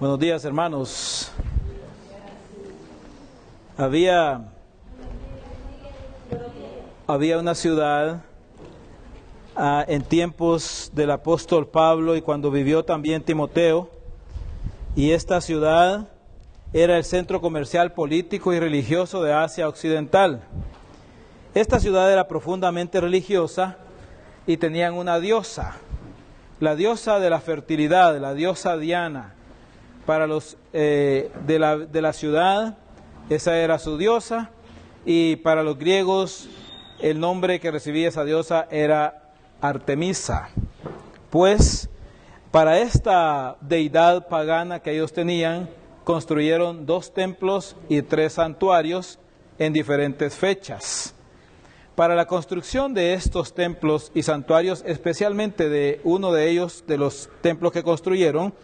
Buenos días, hermanos. Había, había una ciudad ah, en tiempos del apóstol Pablo y cuando vivió también Timoteo, y esta ciudad era el centro comercial, político y religioso de Asia Occidental. Esta ciudad era profundamente religiosa y tenían una diosa, la diosa de la fertilidad, la diosa Diana para los eh, de, la, de la ciudad, esa era su diosa, y para los griegos el nombre que recibía esa diosa era Artemisa. Pues para esta deidad pagana que ellos tenían, construyeron dos templos y tres santuarios en diferentes fechas. Para la construcción de estos templos y santuarios, especialmente de uno de ellos, de los templos que construyeron,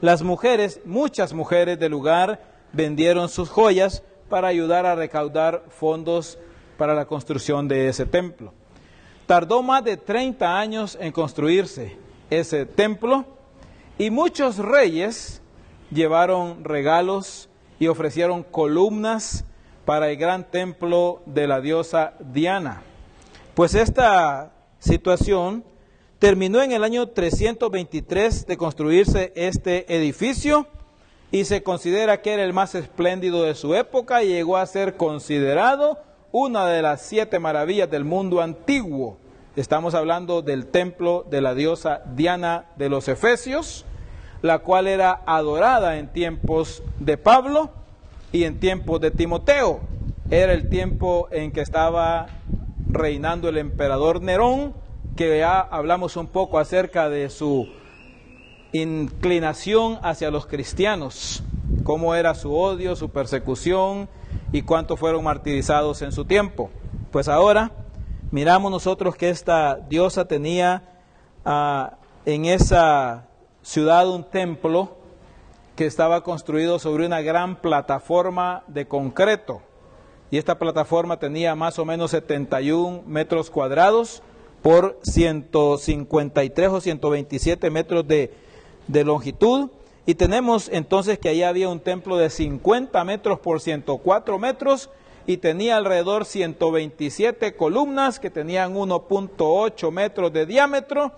las mujeres, muchas mujeres del lugar, vendieron sus joyas para ayudar a recaudar fondos para la construcción de ese templo. Tardó más de 30 años en construirse ese templo y muchos reyes llevaron regalos y ofrecieron columnas para el gran templo de la diosa Diana. Pues esta situación Terminó en el año 323 de construirse este edificio y se considera que era el más espléndido de su época y llegó a ser considerado una de las siete maravillas del mundo antiguo. Estamos hablando del templo de la diosa Diana de los Efesios, la cual era adorada en tiempos de Pablo y en tiempos de Timoteo. Era el tiempo en que estaba reinando el emperador Nerón que ya hablamos un poco acerca de su inclinación hacia los cristianos, cómo era su odio, su persecución y cuántos fueron martirizados en su tiempo. Pues ahora miramos nosotros que esta diosa tenía ah, en esa ciudad un templo que estaba construido sobre una gran plataforma de concreto. Y esta plataforma tenía más o menos 71 metros cuadrados por 153 o 127 metros de, de longitud. Y tenemos entonces que ahí había un templo de 50 metros por 104 metros y tenía alrededor 127 columnas que tenían 1.8 metros de diámetro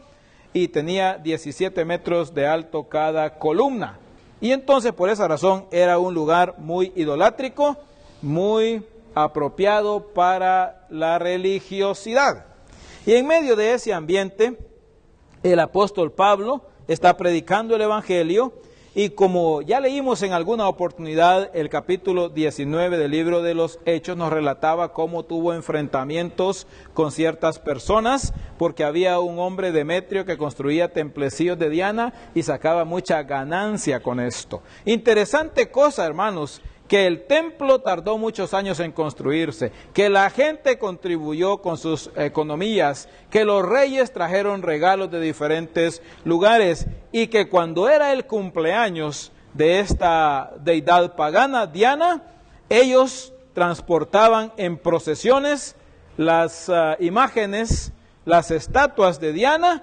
y tenía 17 metros de alto cada columna. Y entonces por esa razón era un lugar muy idolátrico, muy apropiado para la religiosidad. Y en medio de ese ambiente, el apóstol Pablo está predicando el Evangelio y como ya leímos en alguna oportunidad, el capítulo 19 del libro de los Hechos nos relataba cómo tuvo enfrentamientos con ciertas personas, porque había un hombre Demetrio que construía templecillos de Diana y sacaba mucha ganancia con esto. Interesante cosa, hermanos, que el templo tardó muchos años en construirse, que la gente contribuyó con sus economías, que los reyes trajeron regalos de diferentes lugares y que cuando era el cumpleaños de esta deidad pagana, Diana, ellos transportaban en procesiones las ah, imágenes, las estatuas de Diana,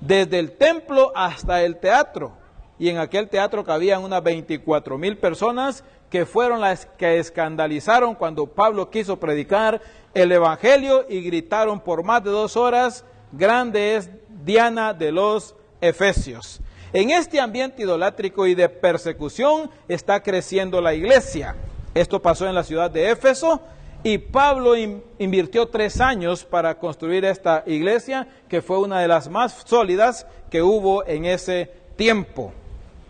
desde el templo hasta el teatro. Y en aquel teatro cabían unas 24 mil personas que fueron las que escandalizaron cuando Pablo quiso predicar el Evangelio y gritaron por más de dos horas, grande es Diana de los Efesios. En este ambiente idolátrico y de persecución está creciendo la iglesia. Esto pasó en la ciudad de Éfeso y Pablo invirtió tres años para construir esta iglesia, que fue una de las más sólidas que hubo en ese tiempo.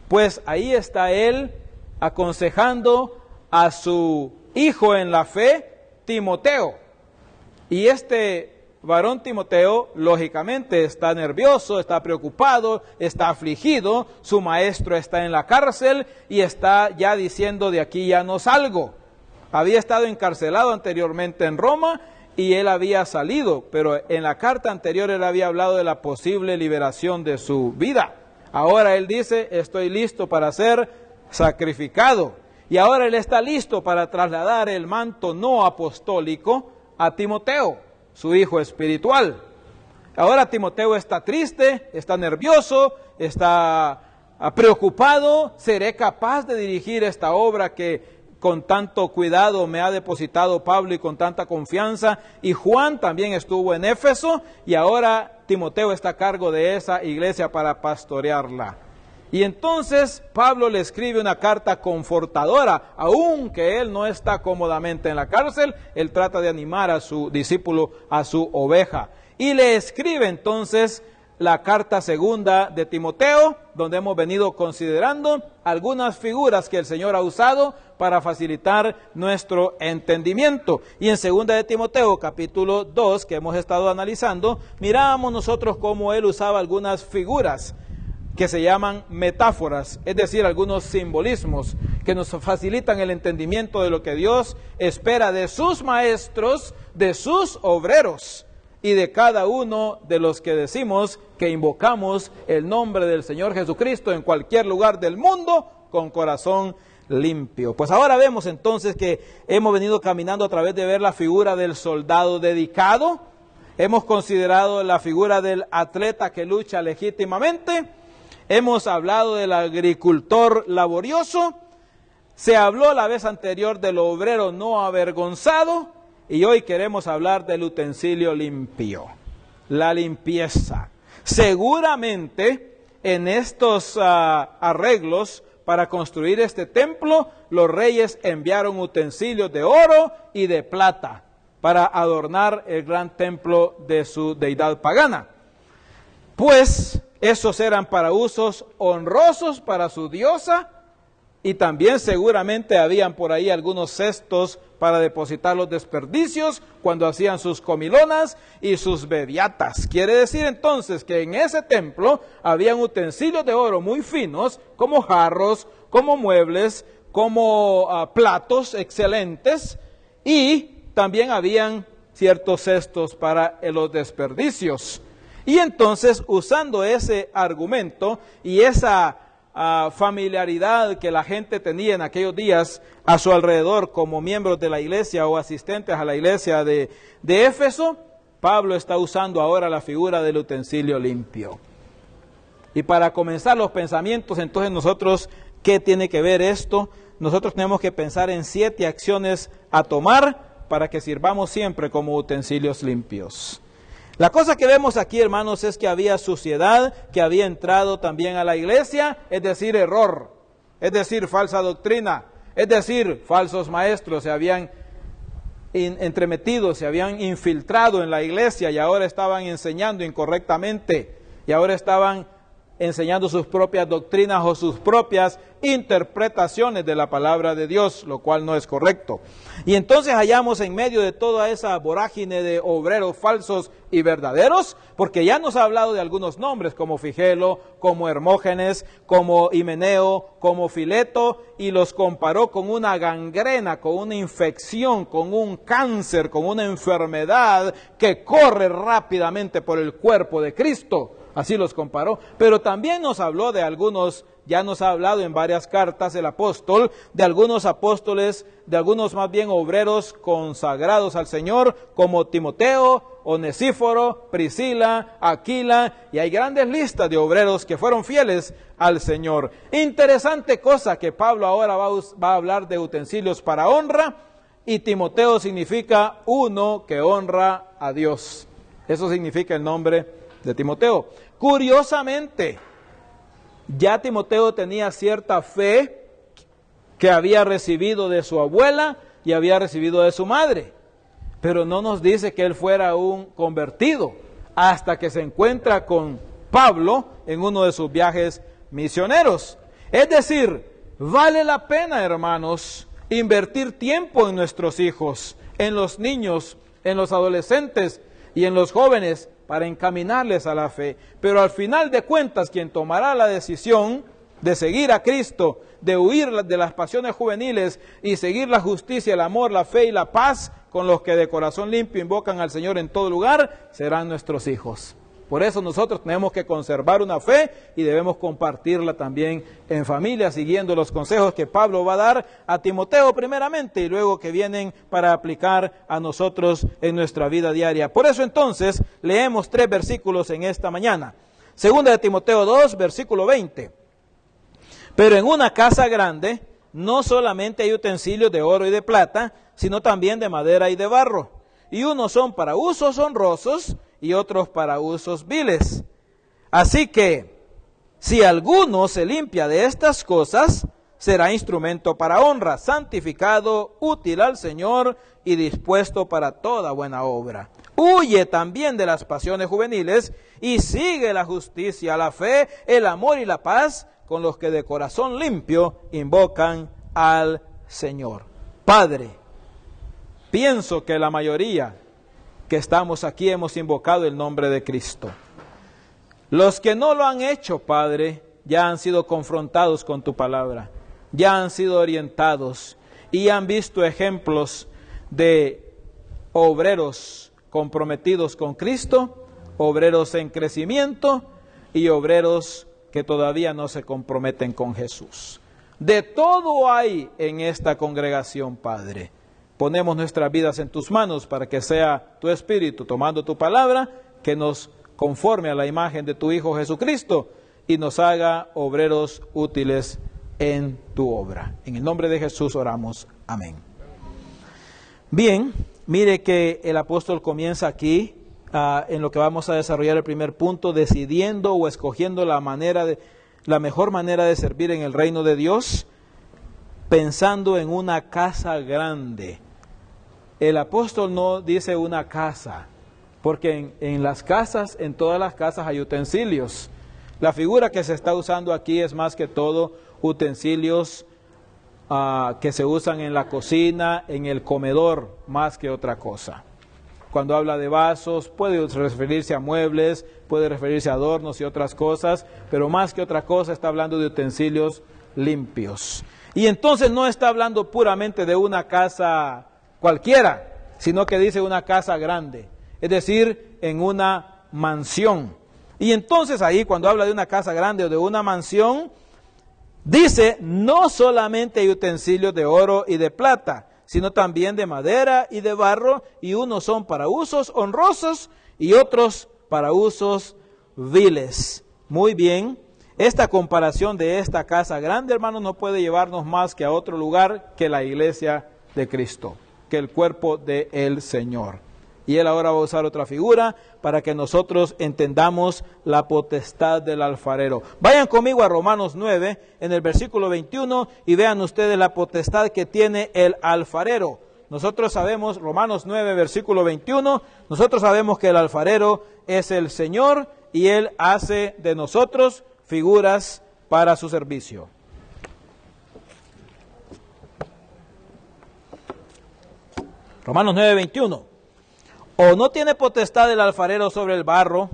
Pues ahí está él aconsejando a su hijo en la fe, Timoteo. Y este varón Timoteo, lógicamente, está nervioso, está preocupado, está afligido, su maestro está en la cárcel y está ya diciendo de aquí ya no salgo. Había estado encarcelado anteriormente en Roma y él había salido, pero en la carta anterior él había hablado de la posible liberación de su vida. Ahora él dice, estoy listo para ser sacrificado. Y ahora él está listo para trasladar el manto no apostólico a Timoteo, su hijo espiritual. Ahora Timoteo está triste, está nervioso, está preocupado, seré capaz de dirigir esta obra que con tanto cuidado me ha depositado Pablo y con tanta confianza. Y Juan también estuvo en Éfeso y ahora Timoteo está a cargo de esa iglesia para pastorearla. Y entonces Pablo le escribe una carta confortadora, aunque él no está cómodamente en la cárcel, él trata de animar a su discípulo, a su oveja. Y le escribe entonces la carta segunda de Timoteo, donde hemos venido considerando algunas figuras que el Señor ha usado para facilitar nuestro entendimiento. Y en segunda de Timoteo, capítulo 2, que hemos estado analizando, miramos nosotros cómo él usaba algunas figuras que se llaman metáforas, es decir, algunos simbolismos que nos facilitan el entendimiento de lo que Dios espera de sus maestros, de sus obreros y de cada uno de los que decimos que invocamos el nombre del Señor Jesucristo en cualquier lugar del mundo con corazón limpio. Pues ahora vemos entonces que hemos venido caminando a través de ver la figura del soldado dedicado, hemos considerado la figura del atleta que lucha legítimamente, hemos hablado del agricultor laborioso, se habló la vez anterior del obrero no avergonzado, y hoy queremos hablar del utensilio limpio, la limpieza. Seguramente en estos ah, arreglos para construir este templo, los reyes enviaron utensilios de oro y de plata para adornar el gran templo de su deidad pagana. Pues esos eran para usos honrosos para su diosa y también seguramente habían por ahí algunos cestos para depositar los desperdicios cuando hacían sus comilonas y sus bebiatas. Quiere decir entonces que en ese templo habían utensilios de oro muy finos, como jarros, como muebles, como ah, platos excelentes y también habían ciertos cestos para los desperdicios. Y entonces, usando ese argumento y esa familiaridad que la gente tenía en aquellos días a su alrededor como miembros de la iglesia o asistentes a la iglesia de, de Éfeso, Pablo está usando ahora la figura del utensilio limpio. Y para comenzar los pensamientos, entonces nosotros, ¿qué tiene que ver esto? Nosotros tenemos que pensar en siete acciones a tomar para que sirvamos siempre como utensilios limpios. La cosa que vemos aquí, hermanos, es que había suciedad que había entrado también a la iglesia, es decir, error, es decir, falsa doctrina, es decir, falsos maestros se habían entremetido, se habían infiltrado en la iglesia y ahora estaban enseñando incorrectamente y ahora estaban enseñando sus propias doctrinas o sus propias interpretaciones de la palabra de Dios, lo cual no es correcto. Y entonces hallamos en medio de toda esa vorágine de obreros falsos y verdaderos, porque ya nos ha hablado de algunos nombres como Figelo, como Hermógenes, como Himeneo, como Fileto, y los comparó con una gangrena, con una infección, con un cáncer, con una enfermedad que corre rápidamente por el cuerpo de Cristo así los comparó, pero también nos habló de algunos, ya nos ha hablado en varias cartas el apóstol, de algunos apóstoles, de algunos más bien obreros consagrados al Señor, como Timoteo, Onesíforo, Priscila, Aquila, y hay grandes listas de obreros que fueron fieles al Señor. Interesante cosa que Pablo ahora va va a hablar de utensilios para honra, y Timoteo significa uno que honra a Dios. Eso significa el nombre de Timoteo. Curiosamente, ya Timoteo tenía cierta fe que había recibido de su abuela y había recibido de su madre, pero no nos dice que él fuera un convertido hasta que se encuentra con Pablo en uno de sus viajes misioneros. Es decir, vale la pena, hermanos, invertir tiempo en nuestros hijos, en los niños, en los adolescentes y en los jóvenes para encaminarles a la fe. Pero al final de cuentas, quien tomará la decisión de seguir a Cristo, de huir de las pasiones juveniles y seguir la justicia, el amor, la fe y la paz con los que de corazón limpio invocan al Señor en todo lugar, serán nuestros hijos. Por eso nosotros tenemos que conservar una fe y debemos compartirla también en familia, siguiendo los consejos que Pablo va a dar a Timoteo primeramente y luego que vienen para aplicar a nosotros en nuestra vida diaria. Por eso entonces leemos tres versículos en esta mañana. Segunda de Timoteo 2, versículo 20. Pero en una casa grande no solamente hay utensilios de oro y de plata, sino también de madera y de barro. Y unos son para usos honrosos y otros para usos viles. Así que, si alguno se limpia de estas cosas, será instrumento para honra, santificado, útil al Señor y dispuesto para toda buena obra. Huye también de las pasiones juveniles y sigue la justicia, la fe, el amor y la paz con los que de corazón limpio invocan al Señor. Padre, pienso que la mayoría que estamos aquí hemos invocado el nombre de Cristo. Los que no lo han hecho, Padre, ya han sido confrontados con tu palabra, ya han sido orientados y han visto ejemplos de obreros comprometidos con Cristo, obreros en crecimiento y obreros que todavía no se comprometen con Jesús. De todo hay en esta congregación, Padre. Ponemos nuestras vidas en tus manos para que sea tu Espíritu, tomando tu palabra, que nos conforme a la imagen de tu Hijo Jesucristo y nos haga obreros útiles en tu obra. En el nombre de Jesús oramos. Amén. Bien, mire que el apóstol comienza aquí Ah, en lo que vamos a desarrollar el primer punto, decidiendo o escogiendo la manera de, la mejor manera de servir en el reino de Dios, pensando en una casa grande. El apóstol no dice una casa, porque en, las casas, en todas las casas hay utensilios. La figura que se está usando aquí es más que todo utensilios ah, que se usan en la cocina, en el comedor, más que otra cosa. Cuando habla de vasos, puede referirse a muebles, puede referirse a adornos y otras cosas, pero más que otra cosa está hablando de utensilios limpios. Y entonces no está hablando puramente de una casa cualquiera, sino que dice una casa grande, es decir, en una mansión. Y entonces ahí cuando habla de una casa grande o de una mansión, dice no solamente hay utensilios de oro y de plata, sino también de madera y de barro, y unos son para usos honrosos y otros para usos viles. Muy bien, esta comparación de esta casa grande, hermano, no puede llevarnos más que a otro lugar que la iglesia de Cristo, el cuerpo del el Señor. Y él ahora va a usar otra figura para que nosotros entendamos la potestad del alfarero. Vayan conmigo a Romanos 9, en el versículo 21, y vean ustedes la potestad que tiene el alfarero. Nosotros sabemos, Romanos 9, versículo 21, nosotros sabemos que el alfarero es el Señor y Él hace de nosotros figuras para su servicio. Romanos 9, 21 o no tiene potestad el alfarero sobre el barro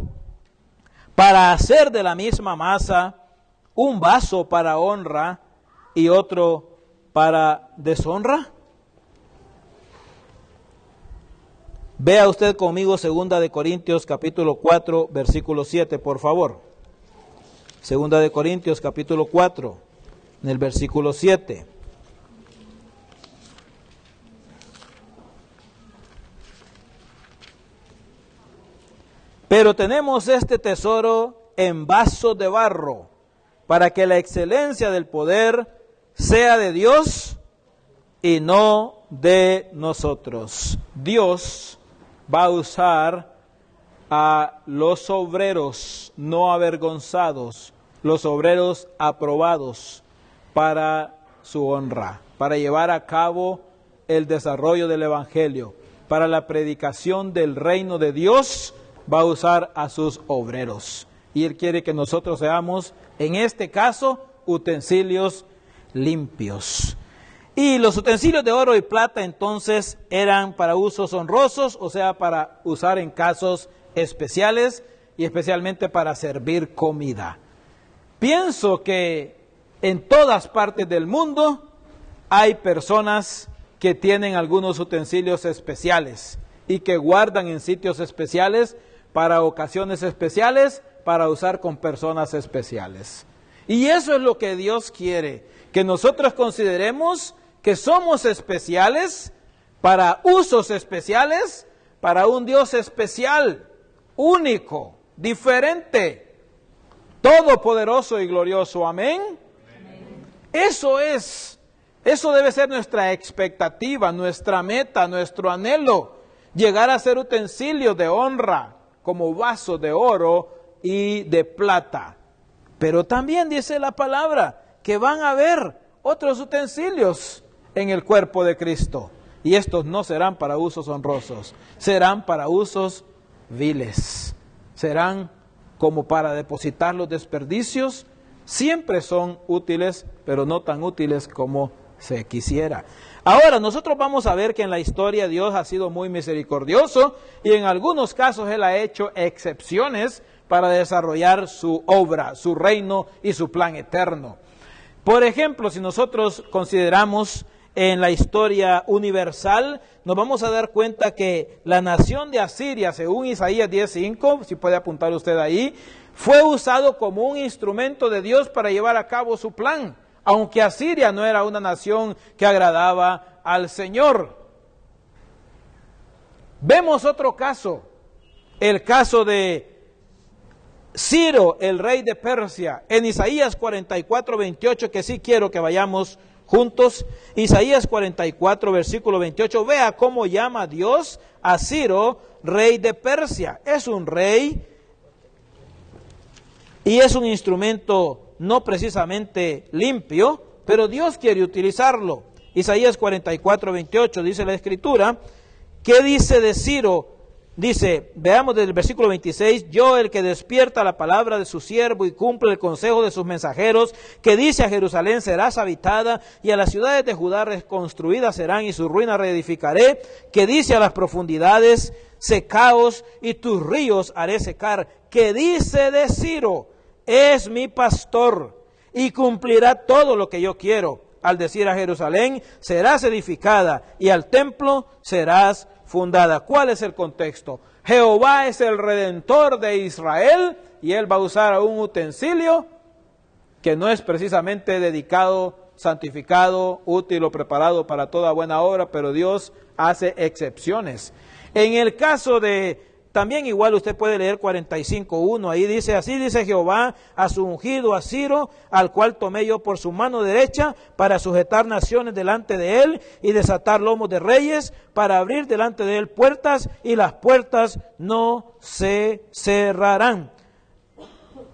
para hacer de la misma masa un vaso para honra y otro para deshonra? Vea usted conmigo segunda de Corintios capítulo 4 versículo 7, por favor. Segunda de Corintios capítulo 4 en el versículo 7. Pero tenemos este tesoro en vaso de barro, para que la excelencia del poder sea de Dios y no de nosotros. Dios va a usar a los obreros no avergonzados, los obreros aprobados para su honra, para llevar a cabo el desarrollo del Evangelio, para la predicación del reino de Dios va a usar a sus obreros. Y Él quiere que nosotros seamos, en este caso, utensilios limpios. Y los utensilios de oro y plata entonces eran para usos honrosos, o sea, para usar en casos especiales y especialmente para servir comida. Pienso que en todas partes del mundo hay personas que tienen algunos utensilios especiales y que guardan en sitios especiales para ocasiones especiales, para usar con personas especiales. Y eso es lo que Dios quiere, que nosotros consideremos que somos especiales para usos especiales, para un Dios especial, único, diferente, todopoderoso y glorioso. Amén. Eso es, eso debe ser nuestra expectativa, nuestra meta, nuestro anhelo, llegar a ser utensilios de honra como vasos de oro y de plata. Pero también dice la palabra que van a haber otros utensilios en el cuerpo de Cristo. Y estos no serán para usos honrosos, serán para usos viles. Serán como para depositar los desperdicios. Siempre son útiles, pero no tan útiles como se quisiera. Ahora, nosotros vamos a ver que en la historia Dios ha sido muy misericordioso y en algunos casos Él ha hecho excepciones para desarrollar su obra, su reino y su plan eterno. Por ejemplo, si nosotros consideramos en la historia universal, nos vamos a dar cuenta que la nación de Asiria, según Isaías 10.5, si puede apuntar usted ahí, fue usado como un instrumento de Dios para llevar a cabo su plan, aunque Asiria no era una nación que agradaba al Señor. Vemos otro caso, el caso de Ciro, el rey de Persia, en Isaías 44, 28, que sí quiero que vayamos juntos. Isaías 44, versículo 28. Vea cómo llama Dios a Ciro, rey de Persia. Es un rey y es un instrumento no precisamente limpio, pero Dios quiere utilizarlo. Isaías 44, 28 dice la escritura. ¿Qué dice de Ciro? Dice, veamos desde el versículo 26, yo el que despierta la palabra de su siervo y cumple el consejo de sus mensajeros, que dice a Jerusalén serás habitada y a las ciudades de Judá reconstruidas serán y su ruina reedificaré, que dice a las profundidades secaos y tus ríos haré secar, que dice de Ciro, es mi pastor y cumplirá todo lo que yo quiero. Al decir a Jerusalén, serás edificada y al templo serás fundada. ¿Cuál es el contexto? Jehová es el redentor de Israel y él va a usar un utensilio que no es precisamente dedicado, santificado, útil o preparado para toda buena obra, pero Dios hace excepciones. En el caso de también igual usted puede leer 45.1, ahí dice, así dice Jehová a su ungido, a Ciro, al cual tomé yo por su mano derecha para sujetar naciones delante de él y desatar lomos de reyes, para abrir delante de él puertas y las puertas no se cerrarán.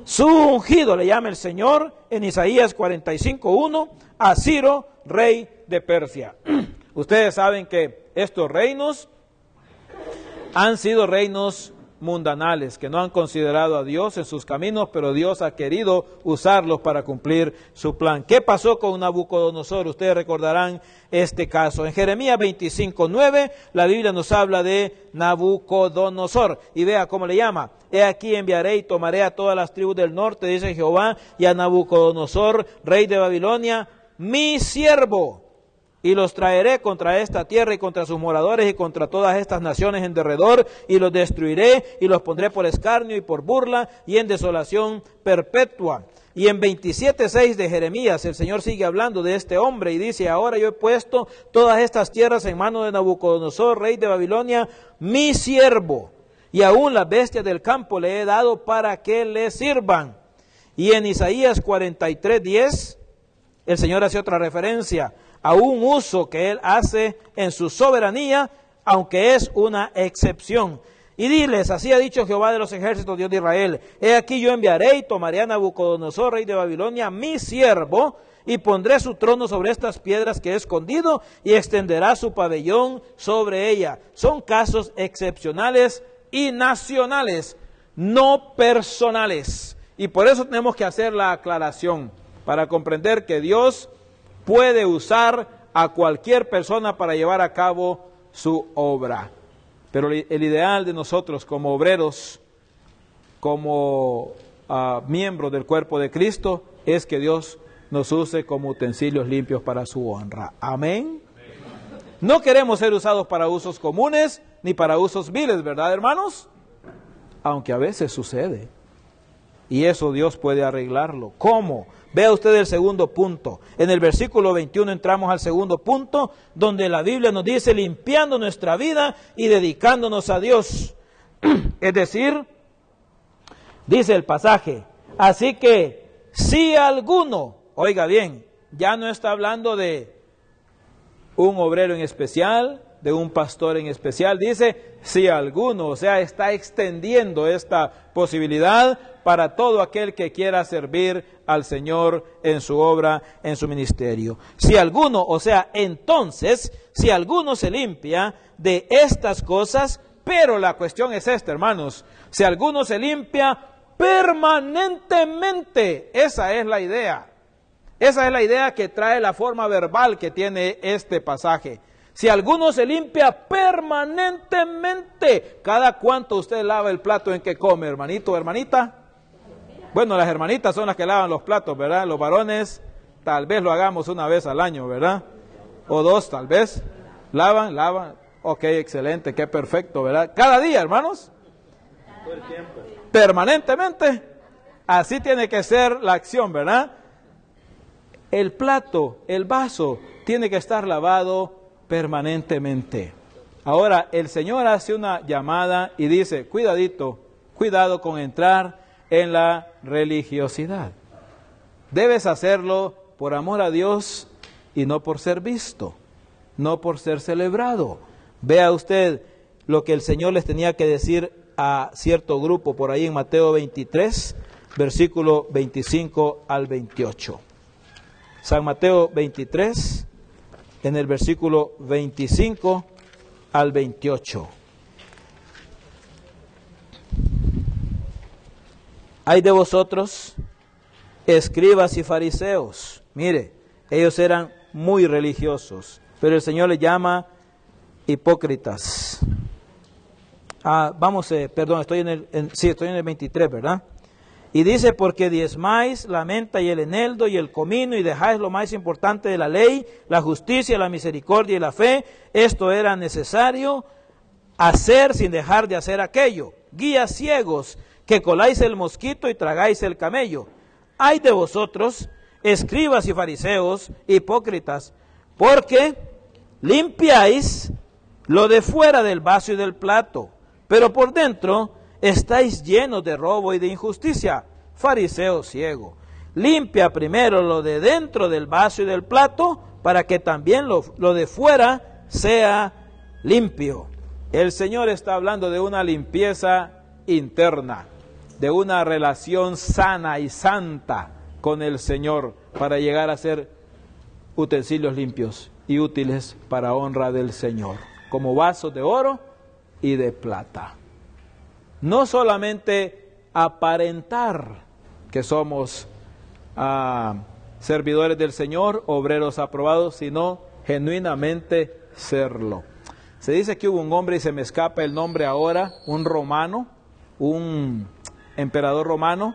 Su ungido le llama el Señor en Isaías 45.1 a Ciro, rey de Persia. Ustedes saben que estos reinos han sido reinos mundanales que no han considerado a Dios en sus caminos, pero Dios ha querido usarlos para cumplir su plan. ¿Qué pasó con Nabucodonosor? Ustedes recordarán este caso. En Jeremías 25, 9, la Biblia nos habla de Nabucodonosor. Y vea cómo le llama. He aquí enviaré y tomaré a todas las tribus del norte, dice Jehová, y a Nabucodonosor, rey de Babilonia, mi siervo y los traeré contra esta tierra y contra sus moradores y contra todas estas naciones en derredor y los destruiré y los pondré por escarnio y por burla y en desolación perpetua. Y en 27.6 de Jeremías el Señor sigue hablando de este hombre y dice, ahora yo he puesto todas estas tierras en manos de Nabucodonosor, rey de Babilonia, mi siervo, y aún las bestias del campo le he dado para que le sirvan. Y en Isaías 43.10 el Señor hace otra referencia a un uso que Él hace en su soberanía, aunque es una excepción. Y diles, así ha dicho Jehová de los ejércitos, Dios de Israel, he aquí yo enviaré y tomaré a Nabucodonosor, rey de Babilonia, mi siervo, y pondré su trono sobre estas piedras que he escondido, y extenderá su pabellón sobre ella. Son casos excepcionales y nacionales, no personales. Y por eso tenemos que hacer la aclaración, para comprender que Dios puede usar a cualquier persona para llevar a cabo su obra. Pero el ideal de nosotros como obreros, como ah, miembros del cuerpo de Cristo, es que Dios nos use como utensilios limpios para su honra. Amén. No queremos ser usados para usos comunes ni para usos viles, ¿verdad, hermanos? Aunque a veces sucede. Y eso Dios puede arreglarlo. ¿Cómo? Vea usted el segundo punto. En el versículo 21 entramos al segundo punto, donde la Biblia nos dice limpiando nuestra vida y dedicándonos a Dios. Es decir, dice el pasaje, así que si alguno, oiga bien, ya no está hablando de un obrero en especial, de un pastor en especial. Dice, si alguno, o sea, está extendiendo esta posibilidad para todo aquel que quiera servir al Señor en su obra, en su ministerio. Si alguno, o sea, entonces, si alguno se limpia de estas cosas, pero la cuestión es esta, hermanos, si alguno se limpia permanentemente, esa es la idea. Esa es la idea que trae la forma verbal que tiene este pasaje. Si alguno se limpia permanentemente, ¿cada cuánto usted lava el plato en que come, hermanito hermanita? Bueno, las hermanitas son las que lavan los platos, ¿verdad? Los varones tal vez lo hagamos una vez al año, ¿verdad? O dos, tal vez. Lavan, lavan. Ok, excelente, qué perfecto, ¿verdad? Cada día, hermanos. Todo el tiempo. Permanentemente. Así tiene que ser la acción, ¿verdad? El plato, el vaso, tiene que estar lavado permanentemente. Ahora, el Señor hace una llamada y dice, cuidadito, cuidado con entrar en la religiosidad. Debes hacerlo por amor a Dios y no por ser visto, no por ser celebrado. Vea usted lo que el Señor les tenía que decir a cierto grupo por ahí en Mateo 23, versículo 25 al 28. San Mateo 23, en el versículo 25 al 28. Hay de vosotros, escribas y fariseos. Mire, ellos eran muy religiosos, pero el Señor les llama hipócritas. Ah, vamos, eh, perdón, estoy en el, sí, estoy en el 23, ¿verdad? Y dice, porque diezmáis la menta y el eneldo y el comino y dejáis lo más importante de la ley, la justicia, la misericordia y la fe, esto era necesario hacer sin dejar de hacer aquello. Guías ciegos, que coláis el mosquito y tragáis el camello. Hay de vosotros, escribas y fariseos, hipócritas, porque limpiáis lo de fuera del vaso y del plato, pero por dentro estáis llenos de robo y de injusticia. Fariseo ciego, limpia primero lo de dentro del vaso y del plato para que también lo, lo de fuera sea limpio. El Señor está hablando de una limpieza interna, de una relación sana y santa con el Señor para llegar a ser utensilios limpios y útiles para honra del Señor, como vasos de oro y de plata no solamente aparentar que somos ah, servidores del Señor, obreros aprobados, sino genuinamente serlo. Se dice que hubo un hombre, y se me escapa el nombre ahora, un romano, un emperador romano,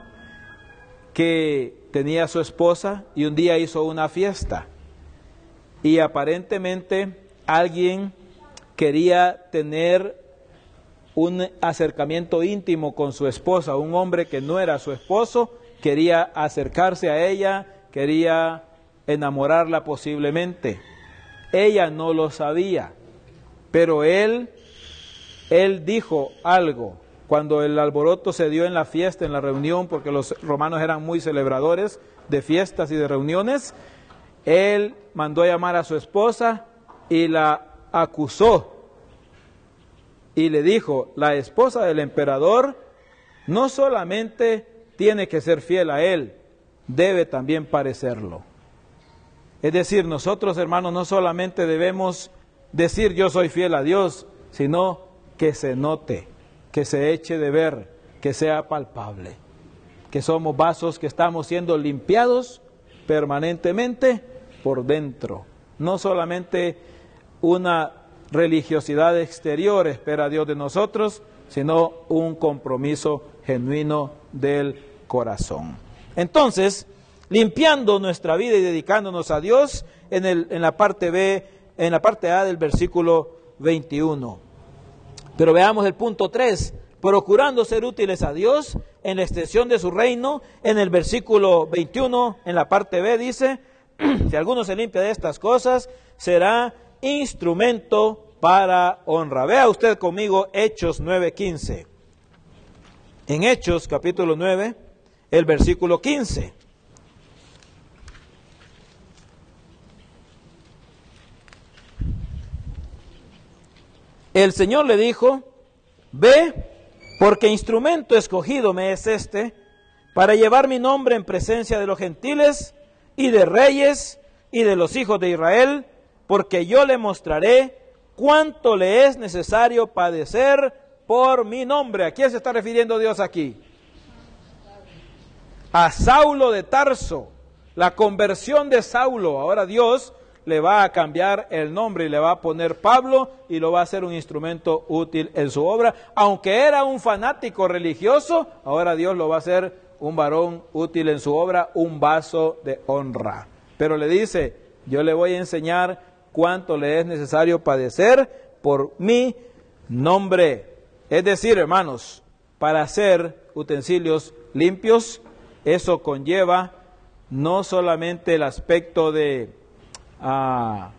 que tenía a su esposa y un día hizo una fiesta. Y aparentemente alguien quería tener un acercamiento íntimo con su esposa, un hombre que no era su esposo, quería acercarse a ella, quería enamorarla posiblemente. Ella no lo sabía, pero él, él dijo algo. Cuando el alboroto se dio en la fiesta, en la reunión, porque los romanos eran muy celebradores de fiestas y de reuniones, él mandó a llamar a su esposa y la acusó y le dijo, la esposa del emperador no solamente tiene que ser fiel a él, debe también parecerlo. Es decir, nosotros hermanos no solamente debemos decir yo soy fiel a Dios, sino que se note, que se eche de ver, que sea palpable, que somos vasos que estamos siendo limpiados permanentemente por dentro, no solamente una religiosidad exterior espera Dios de nosotros, sino un compromiso genuino del corazón. Entonces, limpiando nuestra vida y dedicándonos a Dios, en, el, en la parte B, en la parte A del versículo 21. Pero veamos el punto 3, procurando ser útiles a Dios en la extensión de su reino, en el versículo 21, en la parte B dice, si alguno se limpia de estas cosas, será instrumento para honra. Vea usted conmigo Hechos 9:15. En Hechos capítulo 9, el versículo 15. El Señor le dijo, ve, porque instrumento escogido me es este, para llevar mi nombre en presencia de los gentiles y de reyes y de los hijos de Israel, porque yo le mostraré cuánto le es necesario padecer por mi nombre. ¿A quién se está refiriendo Dios aquí? A Saulo de Tarso, la conversión de Saulo. Ahora Dios le va a cambiar el nombre y le va a poner Pablo y lo va a hacer un instrumento útil en su obra. Aunque era un fanático religioso, ahora Dios lo va a hacer un varón útil en su obra, un vaso de honra. Pero le dice, yo le voy a enseñar cuánto le es necesario padecer por mi nombre. Es decir, hermanos, para hacer utensilios limpios, eso conlleva no solamente el aspecto de ah,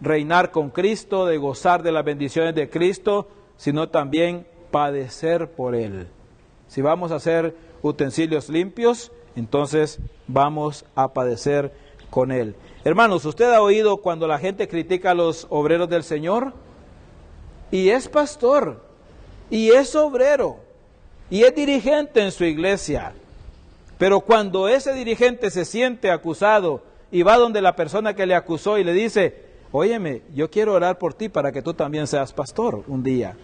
reinar con Cristo, de gozar de las bendiciones de Cristo, sino también padecer por Él. Si vamos a hacer utensilios limpios, entonces vamos a padecer con Él. Hermanos, ¿usted ha oído cuando la gente critica a los obreros del Señor? Y es pastor, y es obrero, y es dirigente en su iglesia. Pero cuando ese dirigente se siente acusado y va donde la persona que le acusó y le dice, óyeme, yo quiero orar por ti para que tú también seas pastor un día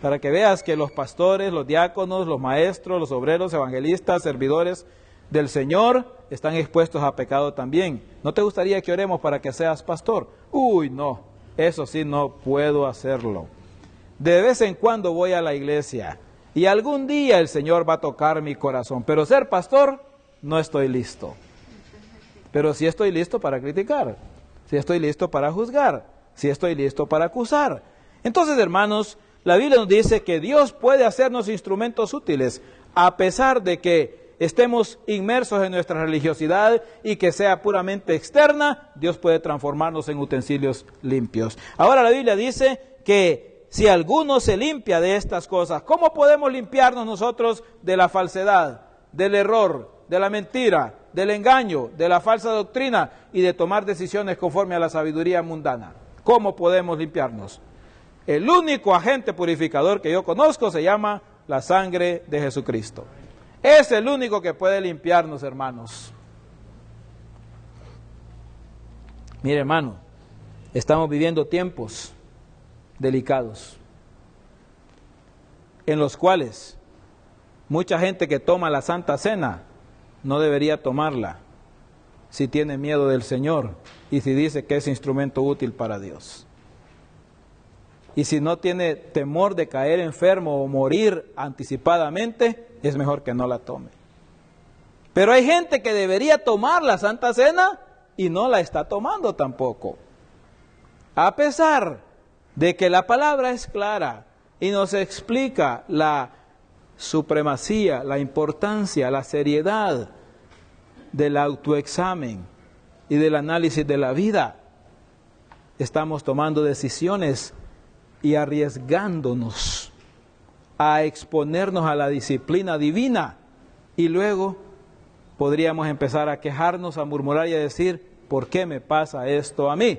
para que veas que los pastores, los diáconos, los maestros, los obreros, evangelistas, servidores del Señor están expuestos a pecado también. ¿No te gustaría que oremos para que seas pastor? Uy, no, eso sí no puedo hacerlo. De vez en cuando voy a la iglesia y algún día el Señor va a tocar mi corazón, pero ser pastor no estoy listo. Pero sí estoy listo para criticar, sí estoy listo para juzgar, sí estoy listo para acusar. Entonces, hermanos, la Biblia nos dice que Dios puede hacernos instrumentos útiles, a pesar de que estemos inmersos en nuestra religiosidad y que sea puramente externa, Dios puede transformarnos en utensilios limpios. Ahora la Biblia dice que si alguno se limpia de estas cosas, ¿cómo podemos limpiarnos nosotros de la falsedad, del error, de la mentira, del engaño, de la falsa doctrina y de tomar decisiones conforme a la sabiduría mundana? ¿Cómo podemos limpiarnos? El único agente purificador que yo conozco se llama la sangre de Jesucristo. Es el único que puede limpiarnos, hermanos. Mire, hermano, estamos viviendo tiempos delicados en los cuales mucha gente que toma la Santa Cena no debería tomarla si tiene miedo del Señor y si dice que es instrumento útil para Dios. Y si no tiene temor de caer enfermo o morir anticipadamente, es mejor que no la tome. Pero hay gente que debería tomar la Santa Cena y no la está tomando tampoco. A pesar de que la palabra es clara y nos explica la supremacía, la importancia, la seriedad del autoexamen y del análisis de la vida, estamos tomando decisiones y arriesgándonos a exponernos a la disciplina divina y luego podríamos empezar a quejarnos, a murmurar y a decir, ¿por qué me pasa esto a mí?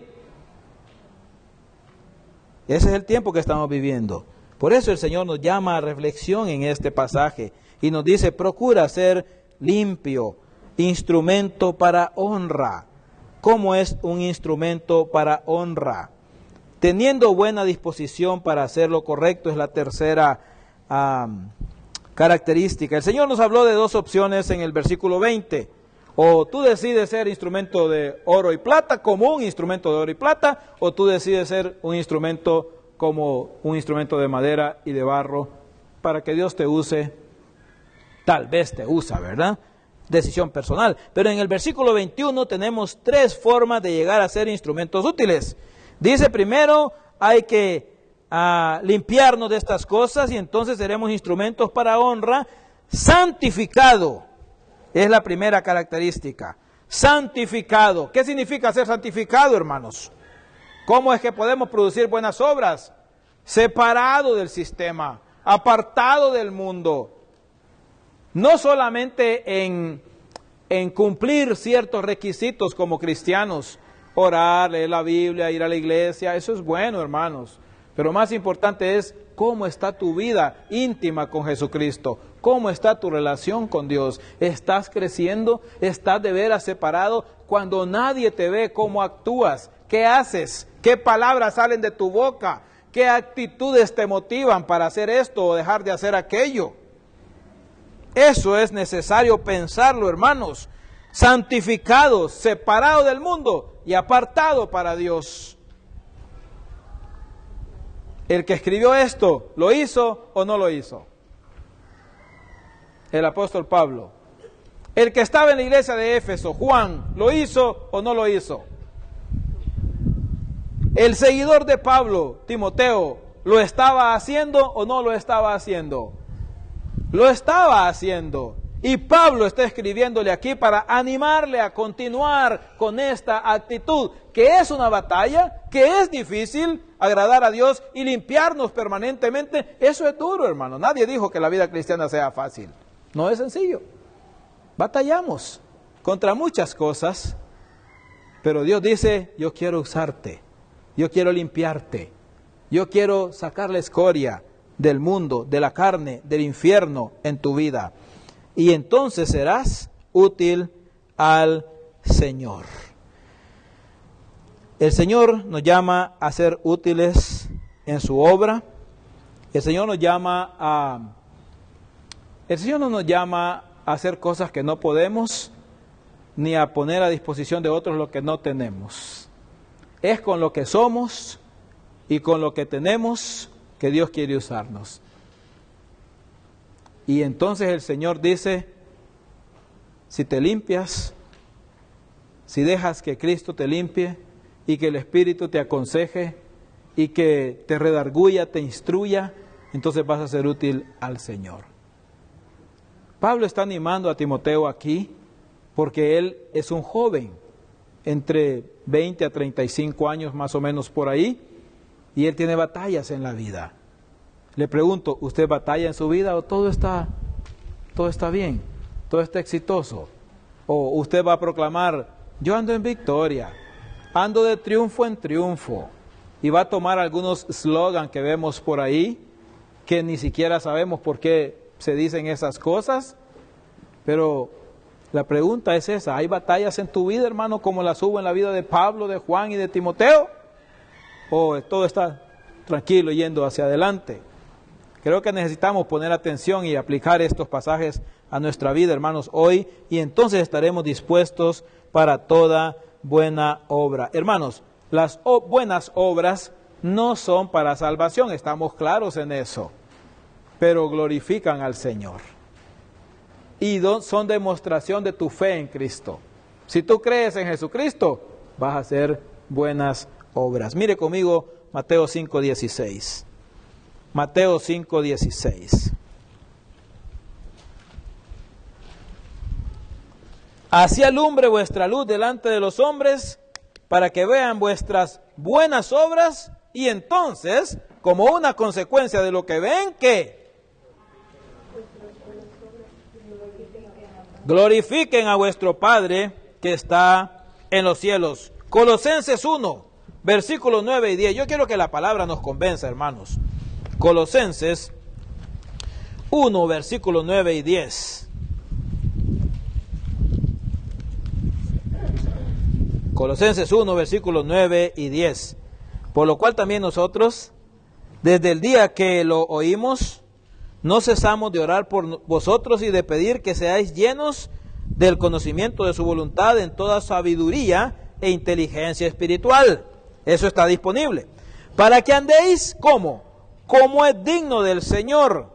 Ese es el tiempo que estamos viviendo. Por eso el Señor nos llama a reflexión en este pasaje y nos dice, procura ser limpio, instrumento para honra. ¿Cómo es un instrumento para honra? Teniendo buena disposición para hacer lo correcto es la tercera característica. El Señor nos habló de dos opciones en el versículo 20. O tú decides ser instrumento de oro y plata como un instrumento de oro y plata, o tú decides ser un instrumento como un instrumento de madera y de barro para que Dios te use. Tal vez te usa, ¿verdad? Decisión personal. Pero en el versículo 21 tenemos tres formas de llegar a ser instrumentos útiles. Dice primero, hay que ah, limpiarnos de estas cosas y entonces seremos instrumentos para honra. Santificado es la primera característica. Santificado. ¿Qué significa ser santificado, hermanos? ¿Cómo es que podemos producir buenas obras? Separado del sistema, apartado del mundo. No solamente en, en cumplir ciertos requisitos como cristianos, orar, leer la Biblia, ir a la iglesia, eso es bueno, hermanos. Pero más importante es cómo está tu vida íntima con Jesucristo, cómo está tu relación con Dios. ¿Estás creciendo? ¿Estás de veras separado? Cuando nadie te ve, ¿cómo actúas? ¿Qué haces? ¿Qué palabras salen de tu boca? ¿Qué actitudes te motivan para hacer esto o dejar de hacer aquello? Eso es necesario pensarlo, hermanos. Santificados, separados del mundo y apartados para Dios. El que escribió esto, ¿lo hizo o no lo hizo? El apóstol Pablo. El que estaba en la iglesia de Éfeso, Juan, ¿lo hizo o no lo hizo? El seguidor de Pablo, Timoteo, ¿lo estaba haciendo o no lo estaba haciendo? Lo estaba haciendo. Y Pablo está escribiéndole aquí para animarle a continuar con esta actitud, que es una batalla, que es difícil agradar a Dios y limpiarnos permanentemente. Eso es duro, hermano. Nadie dijo que la vida cristiana sea fácil. No es sencillo. Batallamos contra muchas cosas, pero Dios dice, yo quiero usarte, yo quiero limpiarte, yo quiero sacar la escoria del mundo, de la carne, del infierno en tu vida y entonces serás útil al Señor. El Señor nos llama a ser útiles en su obra. El Señor nos llama a el Señor no nos llama a hacer cosas que no podemos ni a poner a disposición de otros lo que no tenemos. Es con lo que somos y con lo que tenemos que Dios quiere usarnos. Y entonces el Señor dice, si te limpias, si dejas que Cristo te limpie y que el Espíritu te aconseje y que te redarguya, te instruya, entonces vas a ser útil al Señor. Pablo está animando a Timoteo aquí porque él es un joven, entre 20 a 35 años más o menos por ahí, y él tiene batallas en la vida. Le pregunto, ¿usted batalla en su vida o todo está, todo está bien? ¿Todo está exitoso? ¿O usted va a proclamar, yo ando en victoria, ando de triunfo en triunfo? Y va a tomar algunos slogans que vemos por ahí, que ni siquiera sabemos por qué se dicen esas cosas, pero la pregunta es esa, ¿hay batallas en tu vida, hermano, como las hubo en la vida de Pablo, de Juan y de Timoteo? ¿O todo está tranquilo yendo hacia adelante? Creo que necesitamos poner atención y aplicar estos pasajes a nuestra vida, hermanos, hoy, y entonces estaremos dispuestos para toda buena obra. Hermanos, las buenas obras no son para salvación, estamos claros en eso, pero glorifican al Señor. Y son demostración de tu fe en Cristo. Si tú crees en Jesucristo, vas a hacer buenas obras. Mire conmigo Mateo 5:16. Mateo 5:16. Así alumbre vuestra luz delante de los hombres para que vean vuestras buenas obras y entonces, como una consecuencia de lo que ven, que glorifiquen a vuestro Padre que está en los cielos. Colosenses 1, versículos 9 y 10. Yo quiero que la palabra nos convenza, hermanos. Colosenses 1, versículos 9 y 10. Colosenses 1, versículos 9 y 10. Por lo cual también nosotros, desde el día que lo oímos, no cesamos de orar por vosotros y de pedir que seáis llenos del conocimiento de su voluntad en toda sabiduría e inteligencia espiritual. Eso está disponible. Para que andéis como como es digno del Señor,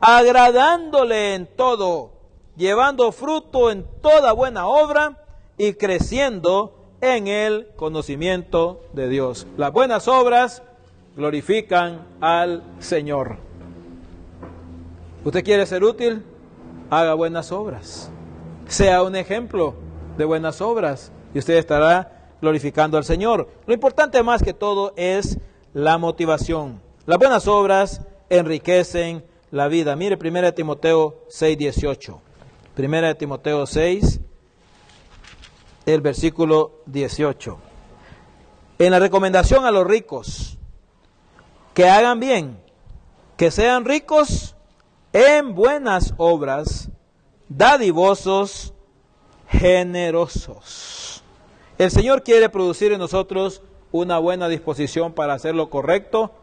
agradándole en todo, llevando fruto en toda buena obra y creciendo en el conocimiento de Dios. Las buenas obras glorifican al Señor. ¿Usted quiere ser útil? Haga buenas obras. Sea un ejemplo de buenas obras y usted estará glorificando al Señor. Lo importante más que todo es la motivación. Las buenas obras enriquecen la vida. Mire 1 Timoteo 6, 18. 1 Timoteo 6, el versículo 18. En la recomendación a los ricos, que hagan bien, que sean ricos en buenas obras, dadivosos, generosos. El Señor quiere producir en nosotros una buena disposición para hacer lo correcto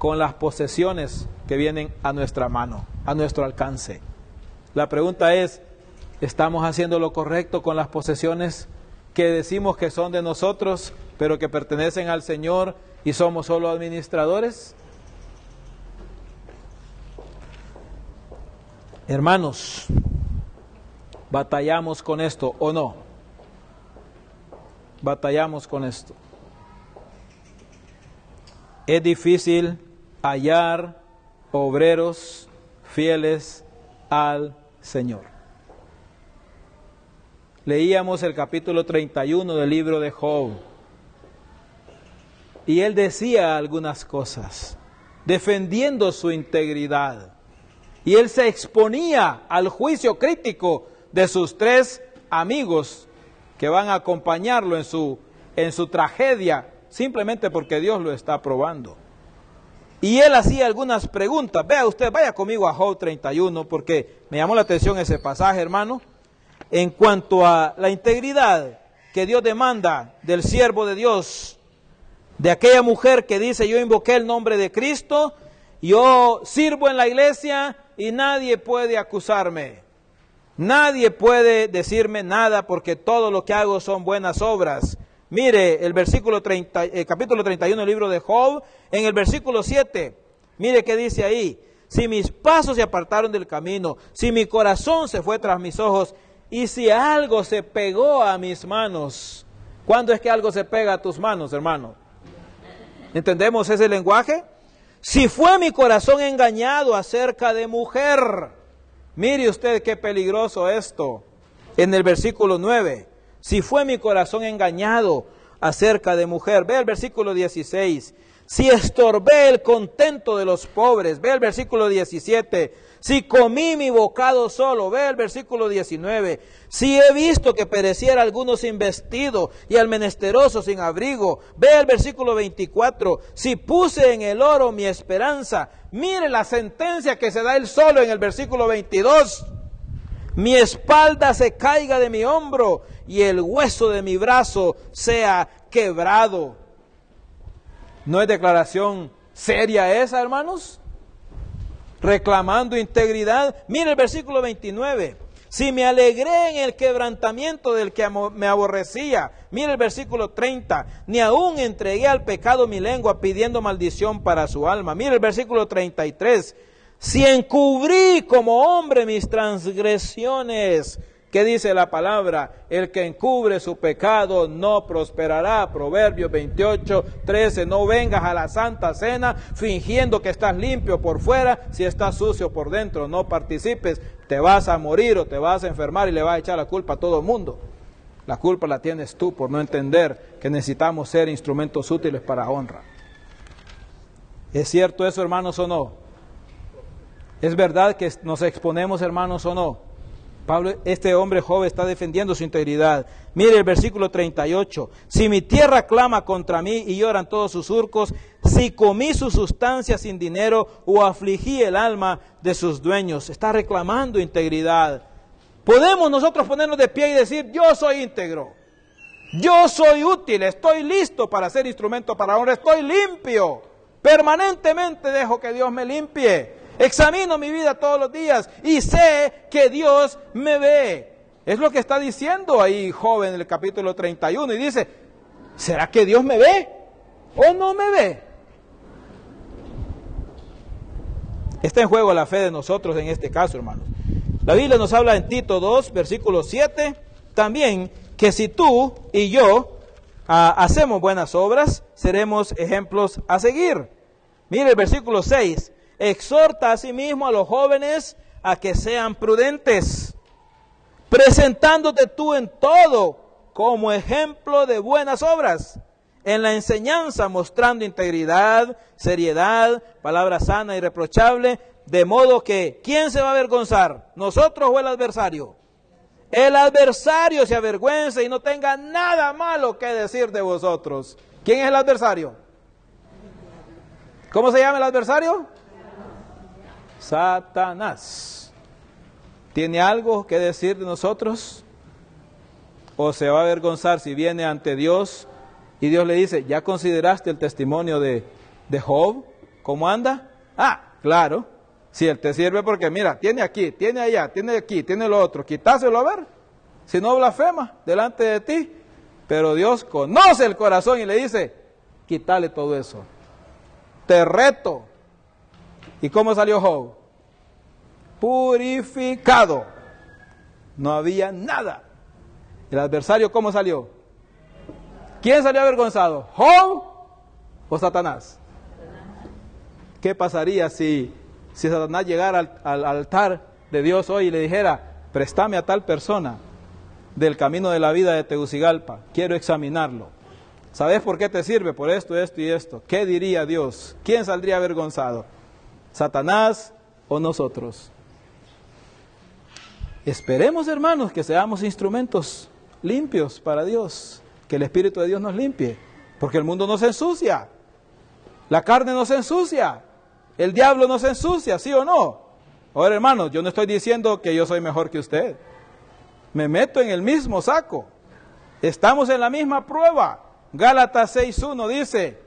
con las posesiones que vienen a nuestra mano, a nuestro alcance. La pregunta es, ¿estamos haciendo lo correcto con las posesiones que decimos que son de nosotros, pero que pertenecen al Señor y somos solo administradores? Hermanos, batallamos con esto o no? Batallamos con esto. Es difícil hallar obreros fieles al Señor. Leíamos el capítulo 31 del libro de Job y él decía algunas cosas, defendiendo su integridad. Y él se exponía al juicio crítico de sus tres amigos que van a acompañarlo en su, en su tragedia, simplemente porque Dios lo está probando. Y él hacía algunas preguntas. Vea usted, vaya conmigo a Job 31, porque me llamó la atención ese pasaje, hermano, en cuanto a la integridad que Dios demanda del siervo de Dios, de aquella mujer que dice, yo invoqué el nombre de Cristo, yo sirvo en la iglesia y nadie puede acusarme. Nadie puede decirme nada porque todo lo que hago son buenas obras. Mire el versículo 30, el capítulo 31 del libro de Job, en el versículo 7, mire qué dice ahí. Si mis pasos se apartaron del camino, si mi corazón se fue tras mis ojos, y si algo se pegó a mis manos, ¿cuándo es que algo se pega a tus manos, hermano? ¿Entendemos ese lenguaje? Si fue mi corazón engañado acerca de mujer, mire usted qué peligroso esto. En el versículo 9, si fue mi corazón engañado acerca de mujer, ve el versículo 16. Si estorbé el contento de los pobres, ve el versículo 17 si comí mi bocado solo, ve el versículo 19, si he visto que pereciera alguno sin vestido y al menesteroso sin abrigo, ve el versículo 24, si puse en el oro mi esperanza, mire la sentencia que se da él solo en el versículo 22, mi espalda se caiga de mi hombro y el hueso de mi brazo sea quebrado. ¿No es declaración seria esa, hermanos? reclamando integridad. Mire el versículo 29. Si me alegré en el quebrantamiento del que me aborrecía, mire el versículo 30, ni aún entregué al pecado mi lengua pidiendo maldición para su alma. Mire el versículo 33, si encubrí como hombre mis transgresiones, ¿Qué dice la palabra? El que encubre su pecado no prosperará. Proverbios 28, 13. No vengas a la santa cena fingiendo que estás limpio por fuera si estás sucio por dentro. No participes. Te vas a morir o te vas a enfermar y le vas a echar la culpa a todo el mundo. La culpa la tienes tú por no entender que necesitamos ser instrumentos útiles para honra. ¿Es cierto eso, hermanos, o no? ¿Es verdad que nos exponemos, hermanos, o no? Pablo, este hombre joven está defendiendo su integridad. Mire el versículo 38. Si mi tierra clama contra mí y lloran todos sus surcos, si comí su sustancia sin dinero o afligí el alma de sus dueños, está reclamando integridad. Podemos nosotros ponernos de pie y decir, yo soy íntegro. Yo soy útil, estoy listo para ser instrumento para honra, estoy limpio. Permanentemente dejo que Dios me limpie. Examino mi vida todos los días y sé que Dios me ve. Es lo que está diciendo ahí joven en el capítulo 31 y dice, ¿será que Dios me ve o no me ve? Está en juego la fe de nosotros en este caso, hermanos. La Biblia nos habla en Tito 2, versículo 7, también que si tú y yo ah, hacemos buenas obras, seremos ejemplos a seguir. Mire el versículo 6, exhorta a sí a los jóvenes a que sean prudentes, presentándote tú en todo como ejemplo de buenas obras, en la enseñanza mostrando integridad, seriedad, palabra sana y reprochable, de modo que, ¿quién se va a avergonzar? ¿Nosotros o el adversario? El adversario se avergüenza y no tenga nada malo que decir de vosotros. ¿Quién es el adversario? ¿Cómo se llama el adversario? Satanás. ¿Tiene algo que decir de nosotros? ¿O se va a avergonzar si viene ante Dios y Dios le dice, ¿ya consideraste el testimonio de, de Job? ¿Cómo anda? Ah, claro. Si él te sirve porque mira, tiene aquí, tiene allá, tiene aquí, tiene lo otro, quitáselo a ver. Si no blasfema delante de ti. Pero Dios conoce el corazón y le dice, quítale todo eso. Te reto. ¿Y cómo salió Job? Purificado. No había nada. ¿El adversario cómo salió? ¿Quién salió avergonzado? ¿Job o Satanás? ¿Qué pasaría si, si Satanás llegara al, al altar de Dios hoy y le dijera, préstame a tal persona del camino de la vida de Tegucigalpa, quiero examinarlo? ¿Sabes por qué te sirve? Por esto, esto y esto. ¿Qué diría Dios? ¿Quién saldría avergonzado? ¿Satanás o nosotros? Esperemos, hermanos, que seamos instrumentos limpios para Dios, que el Espíritu de Dios nos limpie, porque el mundo no se ensucia, la carne no se ensucia, el diablo no se ensucia, ¿sí o no? Ahora, hermanos, yo no estoy diciendo que yo soy mejor que usted, me meto en el mismo saco, estamos en la misma prueba. Gálatas 6.1 dice,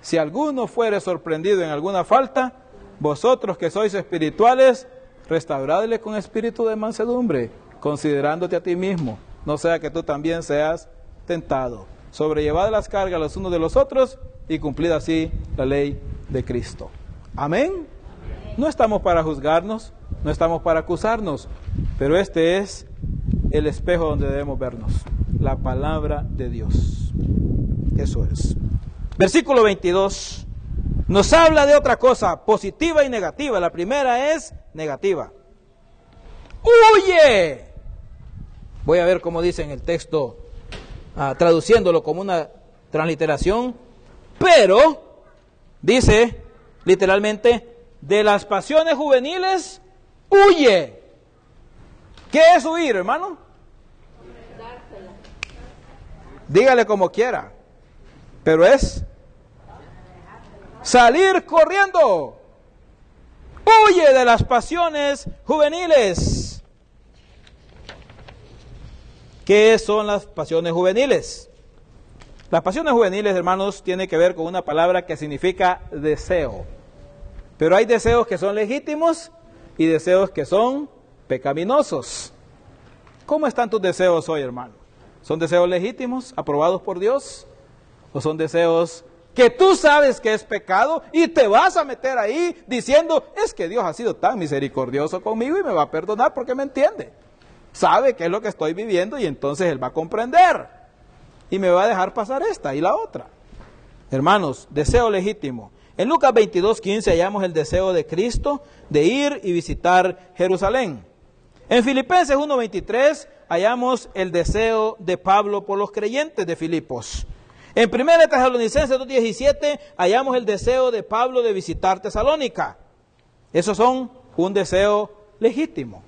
si alguno fuere sorprendido en alguna falta, vosotros que sois espirituales, restauradle con espíritu de mansedumbre, considerándote a ti mismo no sea que tú también seas tentado. Sobrellevad las cargas los unos de los otros y cumplid así la ley de Cristo. Amén. No estamos para juzgarnos, no estamos para acusarnos, pero este es el espejo donde debemos vernos, la palabra de Dios. Eso es. Versículo 22 nos habla de otra cosa, positiva y negativa. La primera es negativa. Huye Voy a ver cómo dice en el texto, ah, traduciéndolo como una transliteración, pero dice literalmente, de las pasiones juveniles, huye. ¿Qué es huir, hermano? Dígale como quiera, pero es salir corriendo. Huye de las pasiones juveniles. ¿Qué son las pasiones juveniles? Las pasiones juveniles, hermanos, tienen que ver con una palabra que significa deseo. Pero hay deseos que son legítimos y deseos que son pecaminosos. ¿Cómo están tus deseos hoy, hermano? ¿Son deseos legítimos, aprobados por Dios? ¿O son deseos que tú sabes que es pecado y te vas a meter ahí diciendo, es que Dios ha sido tan misericordioso conmigo y me va a perdonar porque me entiende? sabe qué es lo que estoy viviendo y entonces Él va a comprender. Y me va a dejar pasar esta y la otra. Hermanos, deseo legítimo. En Lucas 22, 15 hallamos el deseo de Cristo de ir y visitar Jerusalén. En Filipenses 1.23 hallamos el deseo de Pablo por los creyentes de Filipos. En 1 Tesalonicenses 2.17 hallamos el deseo de Pablo de visitar Tesalónica. Esos son un deseo legítimo.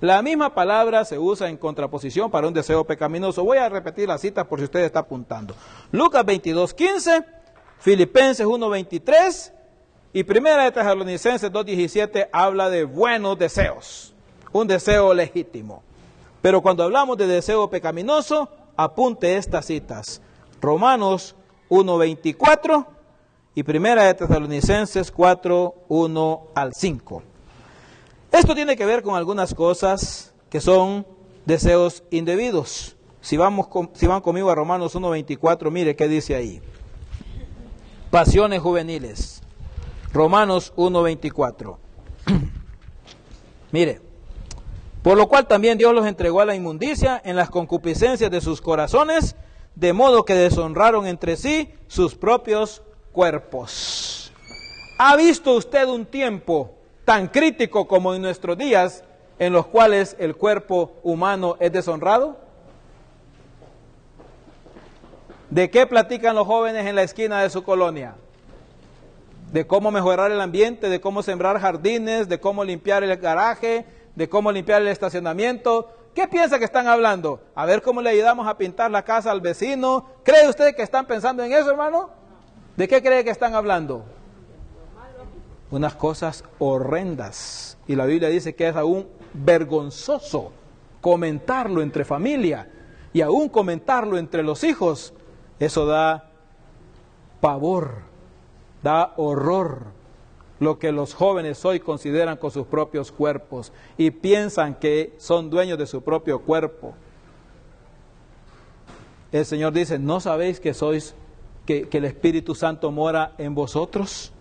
La misma palabra se usa en contraposición para un deseo pecaminoso. Voy a repetir la cita por si usted está apuntando. Lucas 22, 15, Filipenses 1, 23 y Primera de Tesalonicenses 2, 17 habla de buenos deseos, un deseo legítimo. Pero cuando hablamos de deseo pecaminoso, apunte estas citas. Romanos 1, 24 y Primera de Tesalonicenses 4, 1 al 5. Esto tiene que ver con algunas cosas que son deseos indebidos. Si, si van conmigo a Romanos 1.24, mire qué dice ahí. Pasiones juveniles. Romanos 1.24. mire, por lo cual también Dios los entregó a la inmundicia en las concupiscencias de sus corazones, de modo que deshonraron entre sí sus propios cuerpos. ¿Ha visto usted un tiempo tan crítico como en nuestros días en los cuales el cuerpo humano es deshonrado? ¿De qué platican los jóvenes en la esquina de su colonia? De cómo mejorar el ambiente, de cómo sembrar jardines, de cómo limpiar el garaje, de cómo limpiar el estacionamiento. ¿Qué piensa que están hablando? A ver cómo le ayudamos a pintar la casa al vecino. ¿Cree usted que están pensando en eso, hermano? ¿De qué cree que están hablando? unas cosas horrendas. Y la Biblia dice que es aún vergonzoso comentarlo entre familia y aún comentarlo entre los hijos. Eso da pavor, da horror lo que los jóvenes hoy consideran con sus propios cuerpos y piensan que son dueños de su propio cuerpo. El Señor dice, ¿no sabéis que sois, que, el Espíritu Santo mora en vosotros?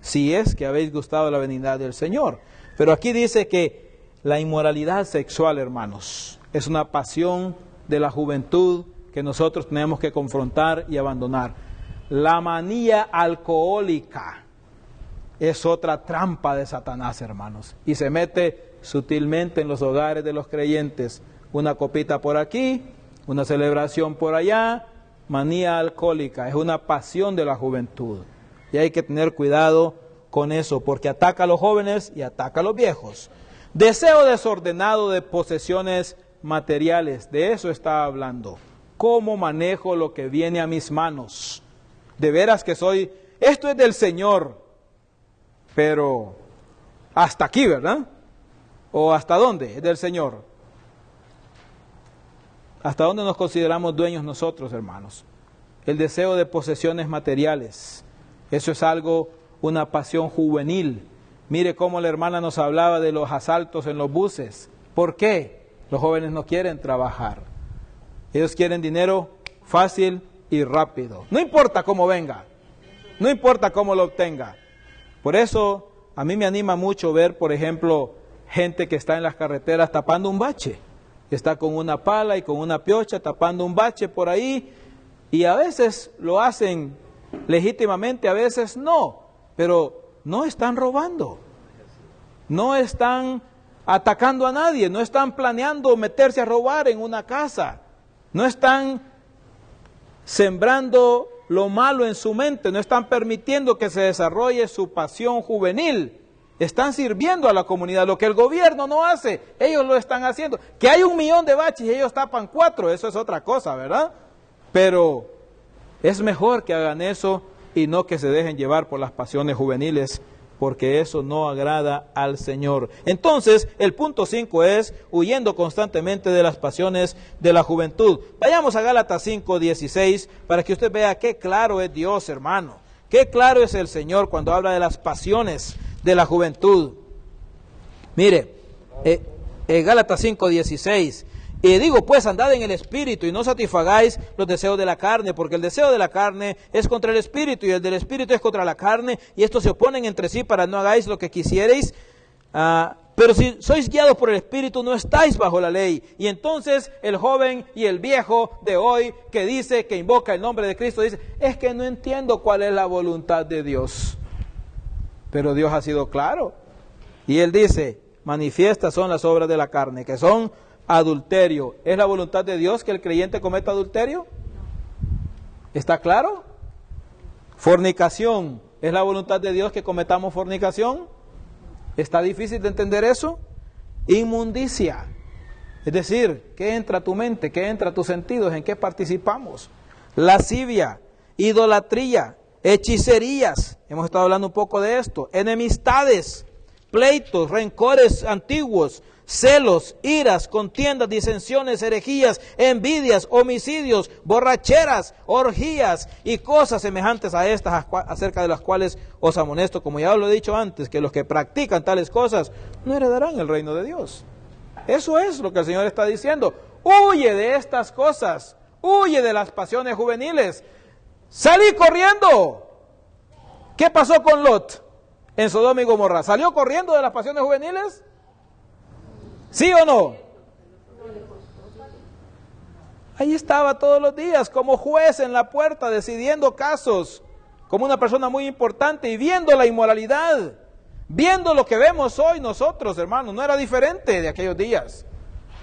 Si es que habéis gustado la venida del Señor. Pero aquí dice que la inmoralidad sexual, hermanos, es una pasión de la juventud que nosotros tenemos que confrontar y abandonar. La manía alcohólica es otra trampa de Satanás, hermanos. Y se mete sutilmente en los hogares de los creyentes. Una copita por aquí, una celebración por allá, manía alcohólica, es una pasión de la juventud. Y hay que tener cuidado con eso, porque ataca a los jóvenes y ataca a los viejos. Deseo desordenado de posesiones materiales, de eso está hablando. ¿Cómo manejo lo que viene a mis manos? De veras que soy, esto es del Señor, pero hasta aquí, ¿verdad? ¿O hasta dónde? Es del Señor. ¿Hasta dónde nos consideramos dueños nosotros, hermanos? El deseo de posesiones materiales. Eso es algo, una pasión juvenil. Mire cómo la hermana nos hablaba de los asaltos en los buses. ¿Por qué? Los jóvenes no quieren trabajar. Ellos quieren dinero fácil y rápido. No importa cómo venga. No importa cómo lo obtenga. Por eso a mí me anima mucho ver, por ejemplo, gente que está en las carreteras tapando un bache. Está con una pala y con una piocha tapando un bache por ahí y a veces lo hacen legítimamente, a veces no, pero no están robando, no están atacando a nadie, no están planeando meterse a robar en una casa, no están sembrando lo malo en su mente, no están permitiendo que se desarrolle su pasión juvenil están sirviendo a la comunidad. Lo que el gobierno no hace, ellos lo están haciendo. Que hay un millón de baches y ellos tapan cuatro, eso es otra cosa, ¿verdad? Pero es mejor que hagan eso y no que se dejen llevar por las pasiones juveniles, porque eso no agrada al Señor. Entonces, el punto 5 es huyendo constantemente de las pasiones de la juventud. Vayamos a Gálatas 5, 16, para que usted vea qué claro es Dios, hermano. Qué claro es el Señor cuando habla de las pasiones de la juventud. Mire, eh, eh Gálatas 5:16. Y digo, pues andad en el espíritu y no satisfagáis los deseos de la carne, porque el deseo de la carne es contra el espíritu y el del espíritu es contra la carne, y estos se oponen entre sí para no hagáis lo que quisierais. Ah, pero si sois guiados por el espíritu, no estáis bajo la ley. Y entonces el joven y el viejo de hoy que dice, que invoca el nombre de Cristo, dice, es que no entiendo cuál es la voluntad de Dios. Pero Dios ha sido claro. Y Él dice, manifiestas son las obras de la carne, que son adulterio. ¿Es la voluntad de Dios que el creyente cometa adulterio? ¿Está claro? Fornicación. ¿Es la voluntad de Dios que cometamos fornicación? ¿Está difícil de entender eso? Inmundicia. Es decir, ¿qué entra a tu mente? ¿Qué entra a tus sentidos? ¿En qué participamos? Lascivia, idolatría, hechicerías, hemos estado hablando un poco de esto, enemistades, pleitos, rencores antiguos, celos, iras, contiendas, disensiones, herejías, envidias, homicidios, borracheras, orgías y cosas semejantes a estas acerca de las cuales os amonesto, como ya lo he dicho antes, que los que practican tales cosas no heredarán el reino de Dios. Eso es lo que el Señor está diciendo. Huye de estas cosas, huye de las pasiones juveniles, Salí corriendo. ¿Qué pasó con Lot en Sodoma y Gomorra? ¿Salió corriendo de las pasiones juveniles? ¿Sí o no? Ahí estaba todos los días como juez en la puerta decidiendo casos, como una persona muy importante y viendo la inmoralidad, viendo lo que vemos hoy nosotros, hermanos, no era diferente de aquellos días.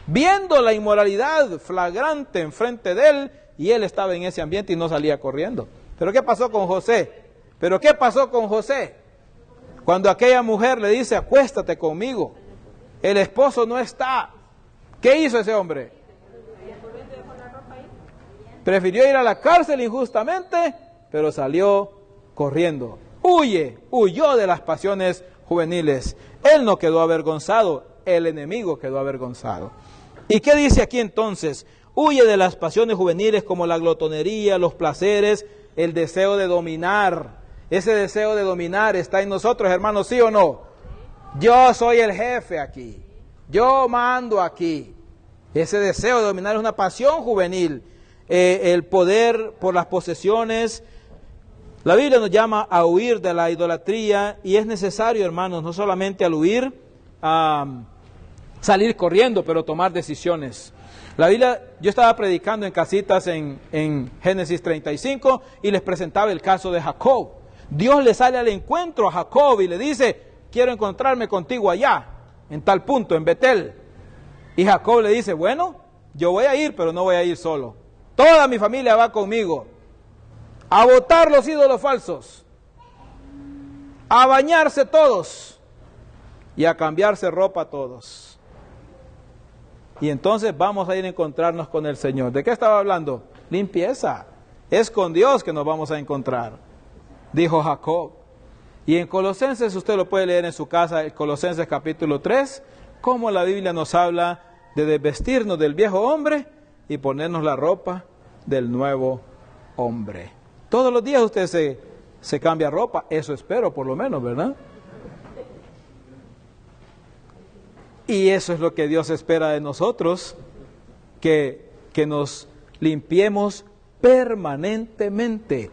Viendo la inmoralidad flagrante enfrente de él y él estaba en ese ambiente y no salía corriendo. Pero ¿qué pasó con José? Pero ¿qué pasó con José? Cuando aquella mujer le dice, acuéstate conmigo, el esposo no está. ¿Qué hizo ese hombre? Prefirió ir a la cárcel injustamente, pero salió corriendo. huye, huyó de las pasiones juveniles. Él no quedó avergonzado, el enemigo quedó avergonzado. ¿Y qué dice aquí entonces? Huye de las pasiones juveniles como la glotonería, los placeres, el deseo de dominar. Ese deseo de dominar está en nosotros, hermanos, ¿sí o no? Yo soy el jefe aquí. Yo mando aquí. Ese deseo de dominar es una pasión juvenil. Eh, el poder por las posesiones. La Biblia nos llama a huir de la idolatría y es necesario, hermanos, no solamente al huir, a salir corriendo, pero tomar decisiones. La Biblia, yo estaba predicando en casitas en, en Génesis 35 y les presentaba el caso de Jacob. Dios le sale al encuentro a Jacob y le dice, quiero encontrarme contigo allá, en tal punto, en Betel. Y Jacob le dice, bueno, yo voy a ir, pero no voy a ir solo. Toda mi familia va conmigo. A votar los ídolos falsos. A bañarse todos. Y a cambiarse ropa todos. Y entonces vamos a ir a encontrarnos con el Señor. ¿De qué estaba hablando? Limpieza. Es con Dios que nos vamos a encontrar. Dijo Jacob. Y en Colosenses, usted lo puede leer en su casa, Colosenses capítulo 3, cómo la Biblia nos habla de desvestirnos del viejo hombre y ponernos la ropa del nuevo hombre. Todos los días usted se, se cambia ropa, eso espero por lo menos, ¿verdad? Y eso es lo que Dios espera de nosotros, que, que nos limpiemos permanentemente.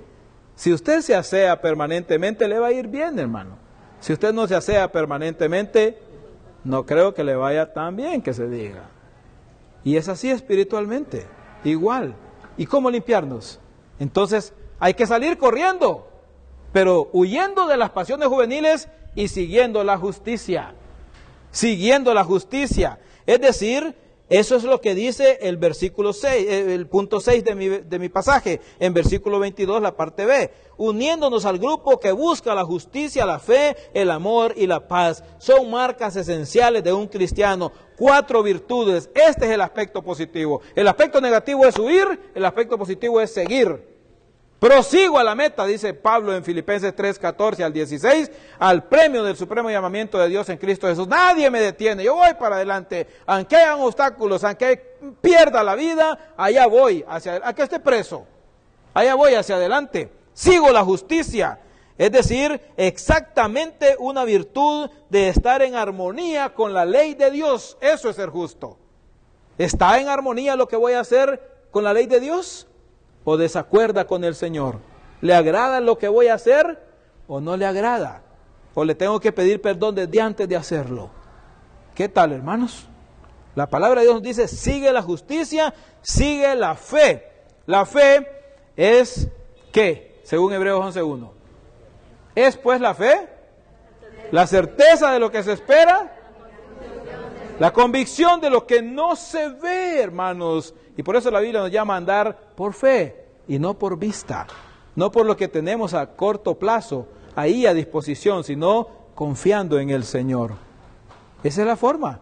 Si usted se asea permanentemente, le va a ir bien, hermano. Si usted no se asea permanentemente, no creo que le vaya tan bien que se diga. Y es así espiritualmente, igual. ¿Y cómo limpiarnos? Entonces hay que salir corriendo, pero huyendo de las pasiones juveniles y siguiendo la justicia. Siguiendo la justicia. Es decir, eso es lo que dice el versículo 6, eh, el punto 6 de mi, de mi pasaje, en versículo 22, la parte B. Uniéndonos al grupo que busca la justicia, la fe, el amor y la paz. Son marcas esenciales de un cristiano. Cuatro virtudes. Este es el aspecto positivo. El aspecto negativo es huir, el aspecto positivo es seguir. Prosigo a la meta, dice Pablo en Filipenses 3, 14 al 16, al premio del supremo llamamiento de Dios en Cristo Jesús. Nadie me detiene, yo voy para adelante. Aunque hayan obstáculos, aunque pierda la vida, allá voy, hacia aunque esté preso, allá voy hacia adelante. Sigo la justicia, es decir, exactamente una virtud de estar en armonía con la ley de Dios. Eso es ser justo. ¿Está en armonía lo que voy a hacer con la ley de Dios? O desacuerda con el Señor? ¿Le agrada lo que voy a hacer o no le agrada? ¿O le tengo que pedir perdón desde antes de hacerlo? ¿Qué tal, hermanos? La palabra de Dios nos dice, sigue la justicia, sigue la fe. La fe es ¿qué? Según Hebreos 11.1. ¿Es pues la fe? La certeza de lo que se espera. La convicción de lo que no se ve, hermanos. Y por eso la Biblia nos llama a andar por fe y no por vista, no por lo que tenemos a corto plazo ahí a disposición, sino confiando en el Señor. Esa es la forma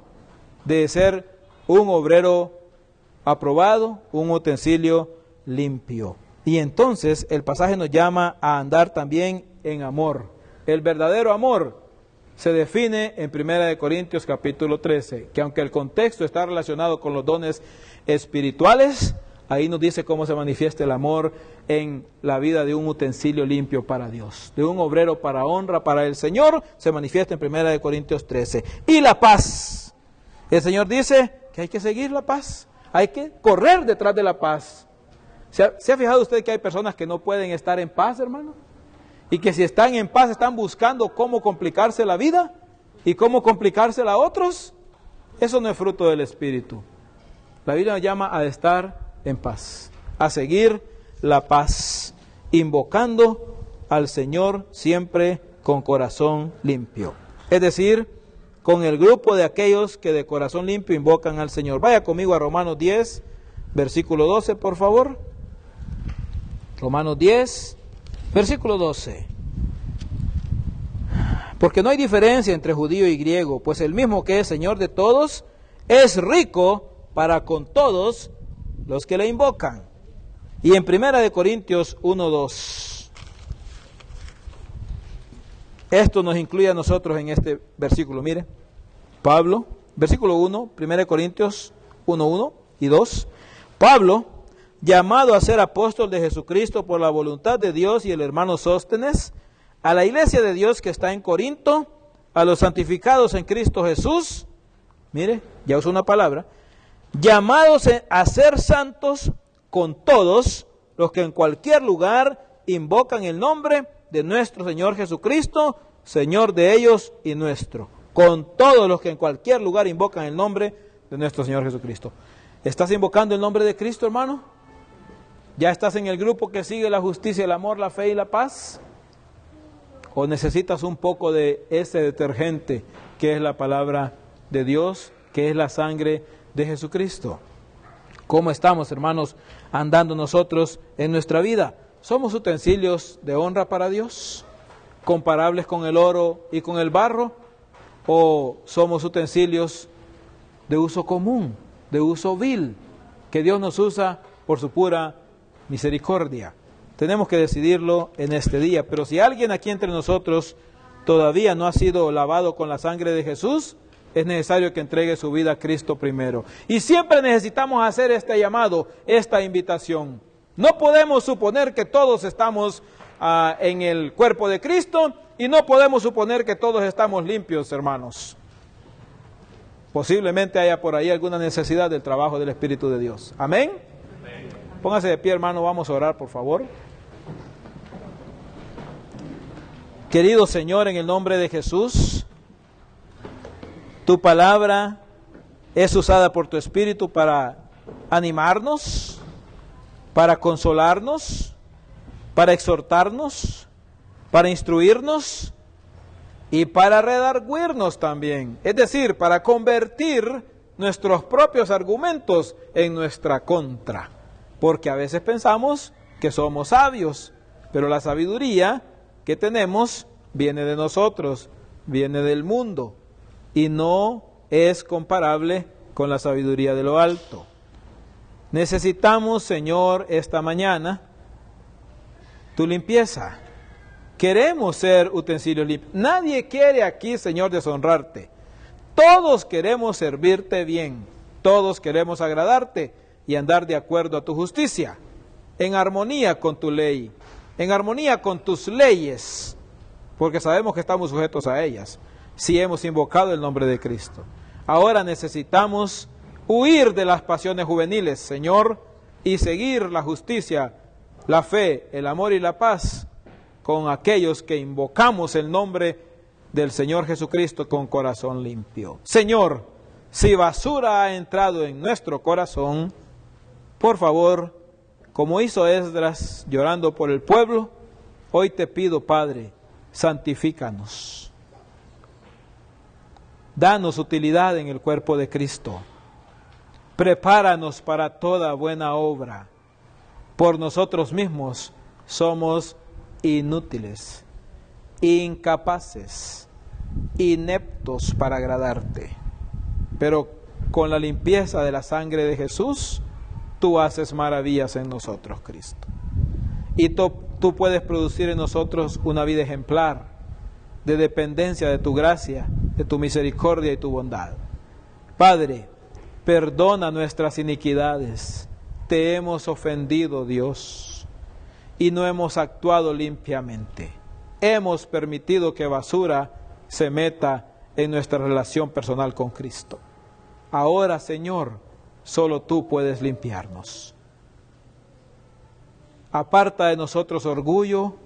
de ser un obrero aprobado, un utensilio limpio. Y entonces el pasaje nos llama a andar también en amor. El verdadero amor se define en 1 Corintios capítulo 13, que aunque el contexto está relacionado con los dones espirituales, ahí nos dice cómo se manifiesta el amor en la vida de un utensilio limpio para Dios, de un obrero para honra para el Señor, se manifiesta en 1 Corintios 13. Y la paz. El Señor dice que hay que seguir la paz, hay que correr detrás de la paz. ¿Se ha, ¿Se ha fijado usted que hay personas que no pueden estar en paz, hermano? Y que si están en paz están buscando cómo complicarse la vida y cómo complicársela a otros, eso no es fruto del Espíritu. La Biblia nos llama a estar en paz, a seguir la paz, invocando al Señor siempre con corazón limpio. Es decir, con el grupo de aquellos que de corazón limpio invocan al Señor. Vaya conmigo a Romanos 10, versículo 12, por favor. Romanos 10, Versículo 12. Porque no hay diferencia entre judío y griego, pues el mismo que es Señor de todos es rico para con todos los que le invocan. Y en Primera de Corintios 1:2. Esto nos incluye a nosotros en este versículo. Mire, Pablo, versículo 1, 1 Corintios 1, 1 y 2. Pablo, llamado a ser apóstol de Jesucristo por la voluntad de Dios y el hermano Sóstenes, a la iglesia de Dios que está en Corinto, a los santificados en Cristo Jesús, mire, ya uso una palabra, llamados a ser santos con todos los que en cualquier lugar invocan el nombre de nuestro Señor Jesucristo, Señor de ellos y nuestro. Con todos los que en cualquier lugar invocan el nombre de nuestro Señor Jesucristo. ¿Estás invocando el nombre de Cristo, hermano? ¿Ya estás en el grupo que sigue la justicia, el amor, la fe y la paz? ¿O necesitas un poco de ese detergente que es la palabra de Dios, que es la sangre de Jesucristo? ¿Cómo estamos, hermanos, andando nosotros en nuestra vida? ¿Somos utensilios de honra para Dios? ¿Comparables con el oro y con el barro? ¿O somos utensilios de uso común, de uso vil, que Dios nos usa por su pura misericordia? Tenemos que decidirlo en este día. Pero si alguien aquí entre nosotros todavía no ha sido lavado con la sangre de Jesús, es necesario que entregue su vida a Cristo primero. Y siempre necesitamos hacer este llamado, esta invitación. No podemos suponer que todos estamos ah, en el cuerpo de Cristo y no podemos suponer que todos estamos limpios, hermanos. Posiblemente haya por ahí alguna necesidad del trabajo del Espíritu de Dios. Amén. Póngase de pie, hermano, vamos a orar, por favor. Querido Señor, en el nombre de Jesús, tu palabra es usada por tu Espíritu para animarnos, para consolarnos, para exhortarnos, para instruirnos y para redarguirnos también. Es decir, para convertir nuestros propios argumentos en nuestra contra. Porque a veces pensamos que somos sabios, pero la sabiduría que tenemos viene de nosotros, viene del mundo y no es comparable con la sabiduría de lo alto. Necesitamos, Señor, esta mañana tu limpieza. Queremos ser utensilios limpios. Nadie quiere aquí, Señor, deshonrarte. Todos queremos servirte bien. Todos queremos agradarte y andar de acuerdo a tu justicia, en armonía con tu ley, en armonía con tus leyes, porque sabemos que estamos sujetos a ellas, si hemos invocado el nombre de Cristo. Ahora necesitamos huir de las pasiones juveniles, Señor, y seguir la justicia, la fe, el amor y la paz con aquellos que invocamos el nombre del Señor Jesucristo con corazón limpio. Señor, si basura ha entrado en nuestro corazón, por favor, como hizo Esdras llorando por el pueblo, hoy te pido, Padre, santifícanos. Danos utilidad en el cuerpo de Cristo prepáranos para toda buena obra. Por nosotros mismos somos inútiles, incapaces, ineptos para agradarte. Pero con la limpieza de la sangre de Jesús, tú haces maravillas en nosotros, Cristo. Y tú, puedes producir en nosotros una vida ejemplar de dependencia de tu gracia, de tu misericordia y tu bondad. Padre, Perdona nuestras iniquidades. Te hemos ofendido, Dios, y no hemos actuado limpiamente. Hemos permitido que basura se meta en nuestra relación personal con Cristo. Ahora, Señor, solo tú puedes limpiarnos. Aparta de nosotros orgullo,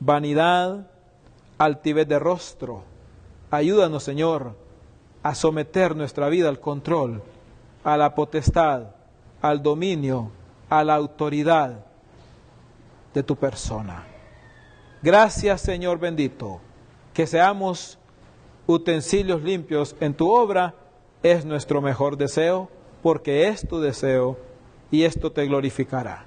vanidad, altivez de rostro. Ayúdanos, Señor, a someter nuestra vida al control a la potestad, al dominio, a la autoridad de tu persona. Gracias Señor bendito, que seamos utensilios limpios en tu obra es nuestro mejor deseo, porque es tu deseo y esto te glorificará.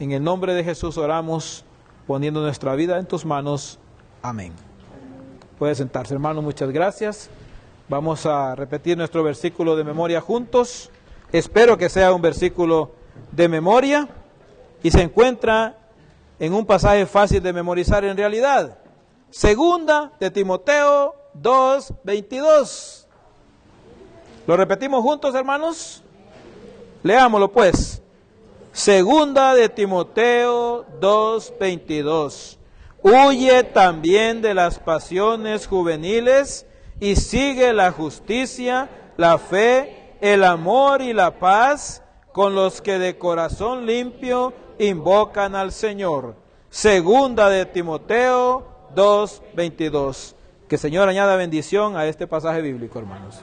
En el nombre de Jesús oramos poniendo nuestra vida en tus manos. Amén. Puede sentarse hermano, muchas gracias. Vamos a repetir nuestro versículo de memoria juntos. Espero que sea un versículo de memoria y se encuentra en un pasaje fácil de memorizar en realidad. Segunda de Timoteo 2, 22. ¿Lo repetimos juntos, hermanos? Leámoslo pues. Segunda de Timoteo 2, 22. Huye también de las pasiones juveniles y sigue la justicia, la fe, el amor y la paz con los que de corazón limpio invocan al Señor. Segunda de Timoteo 2.22. Que Señor añada bendición a este pasaje bíblico, hermanos.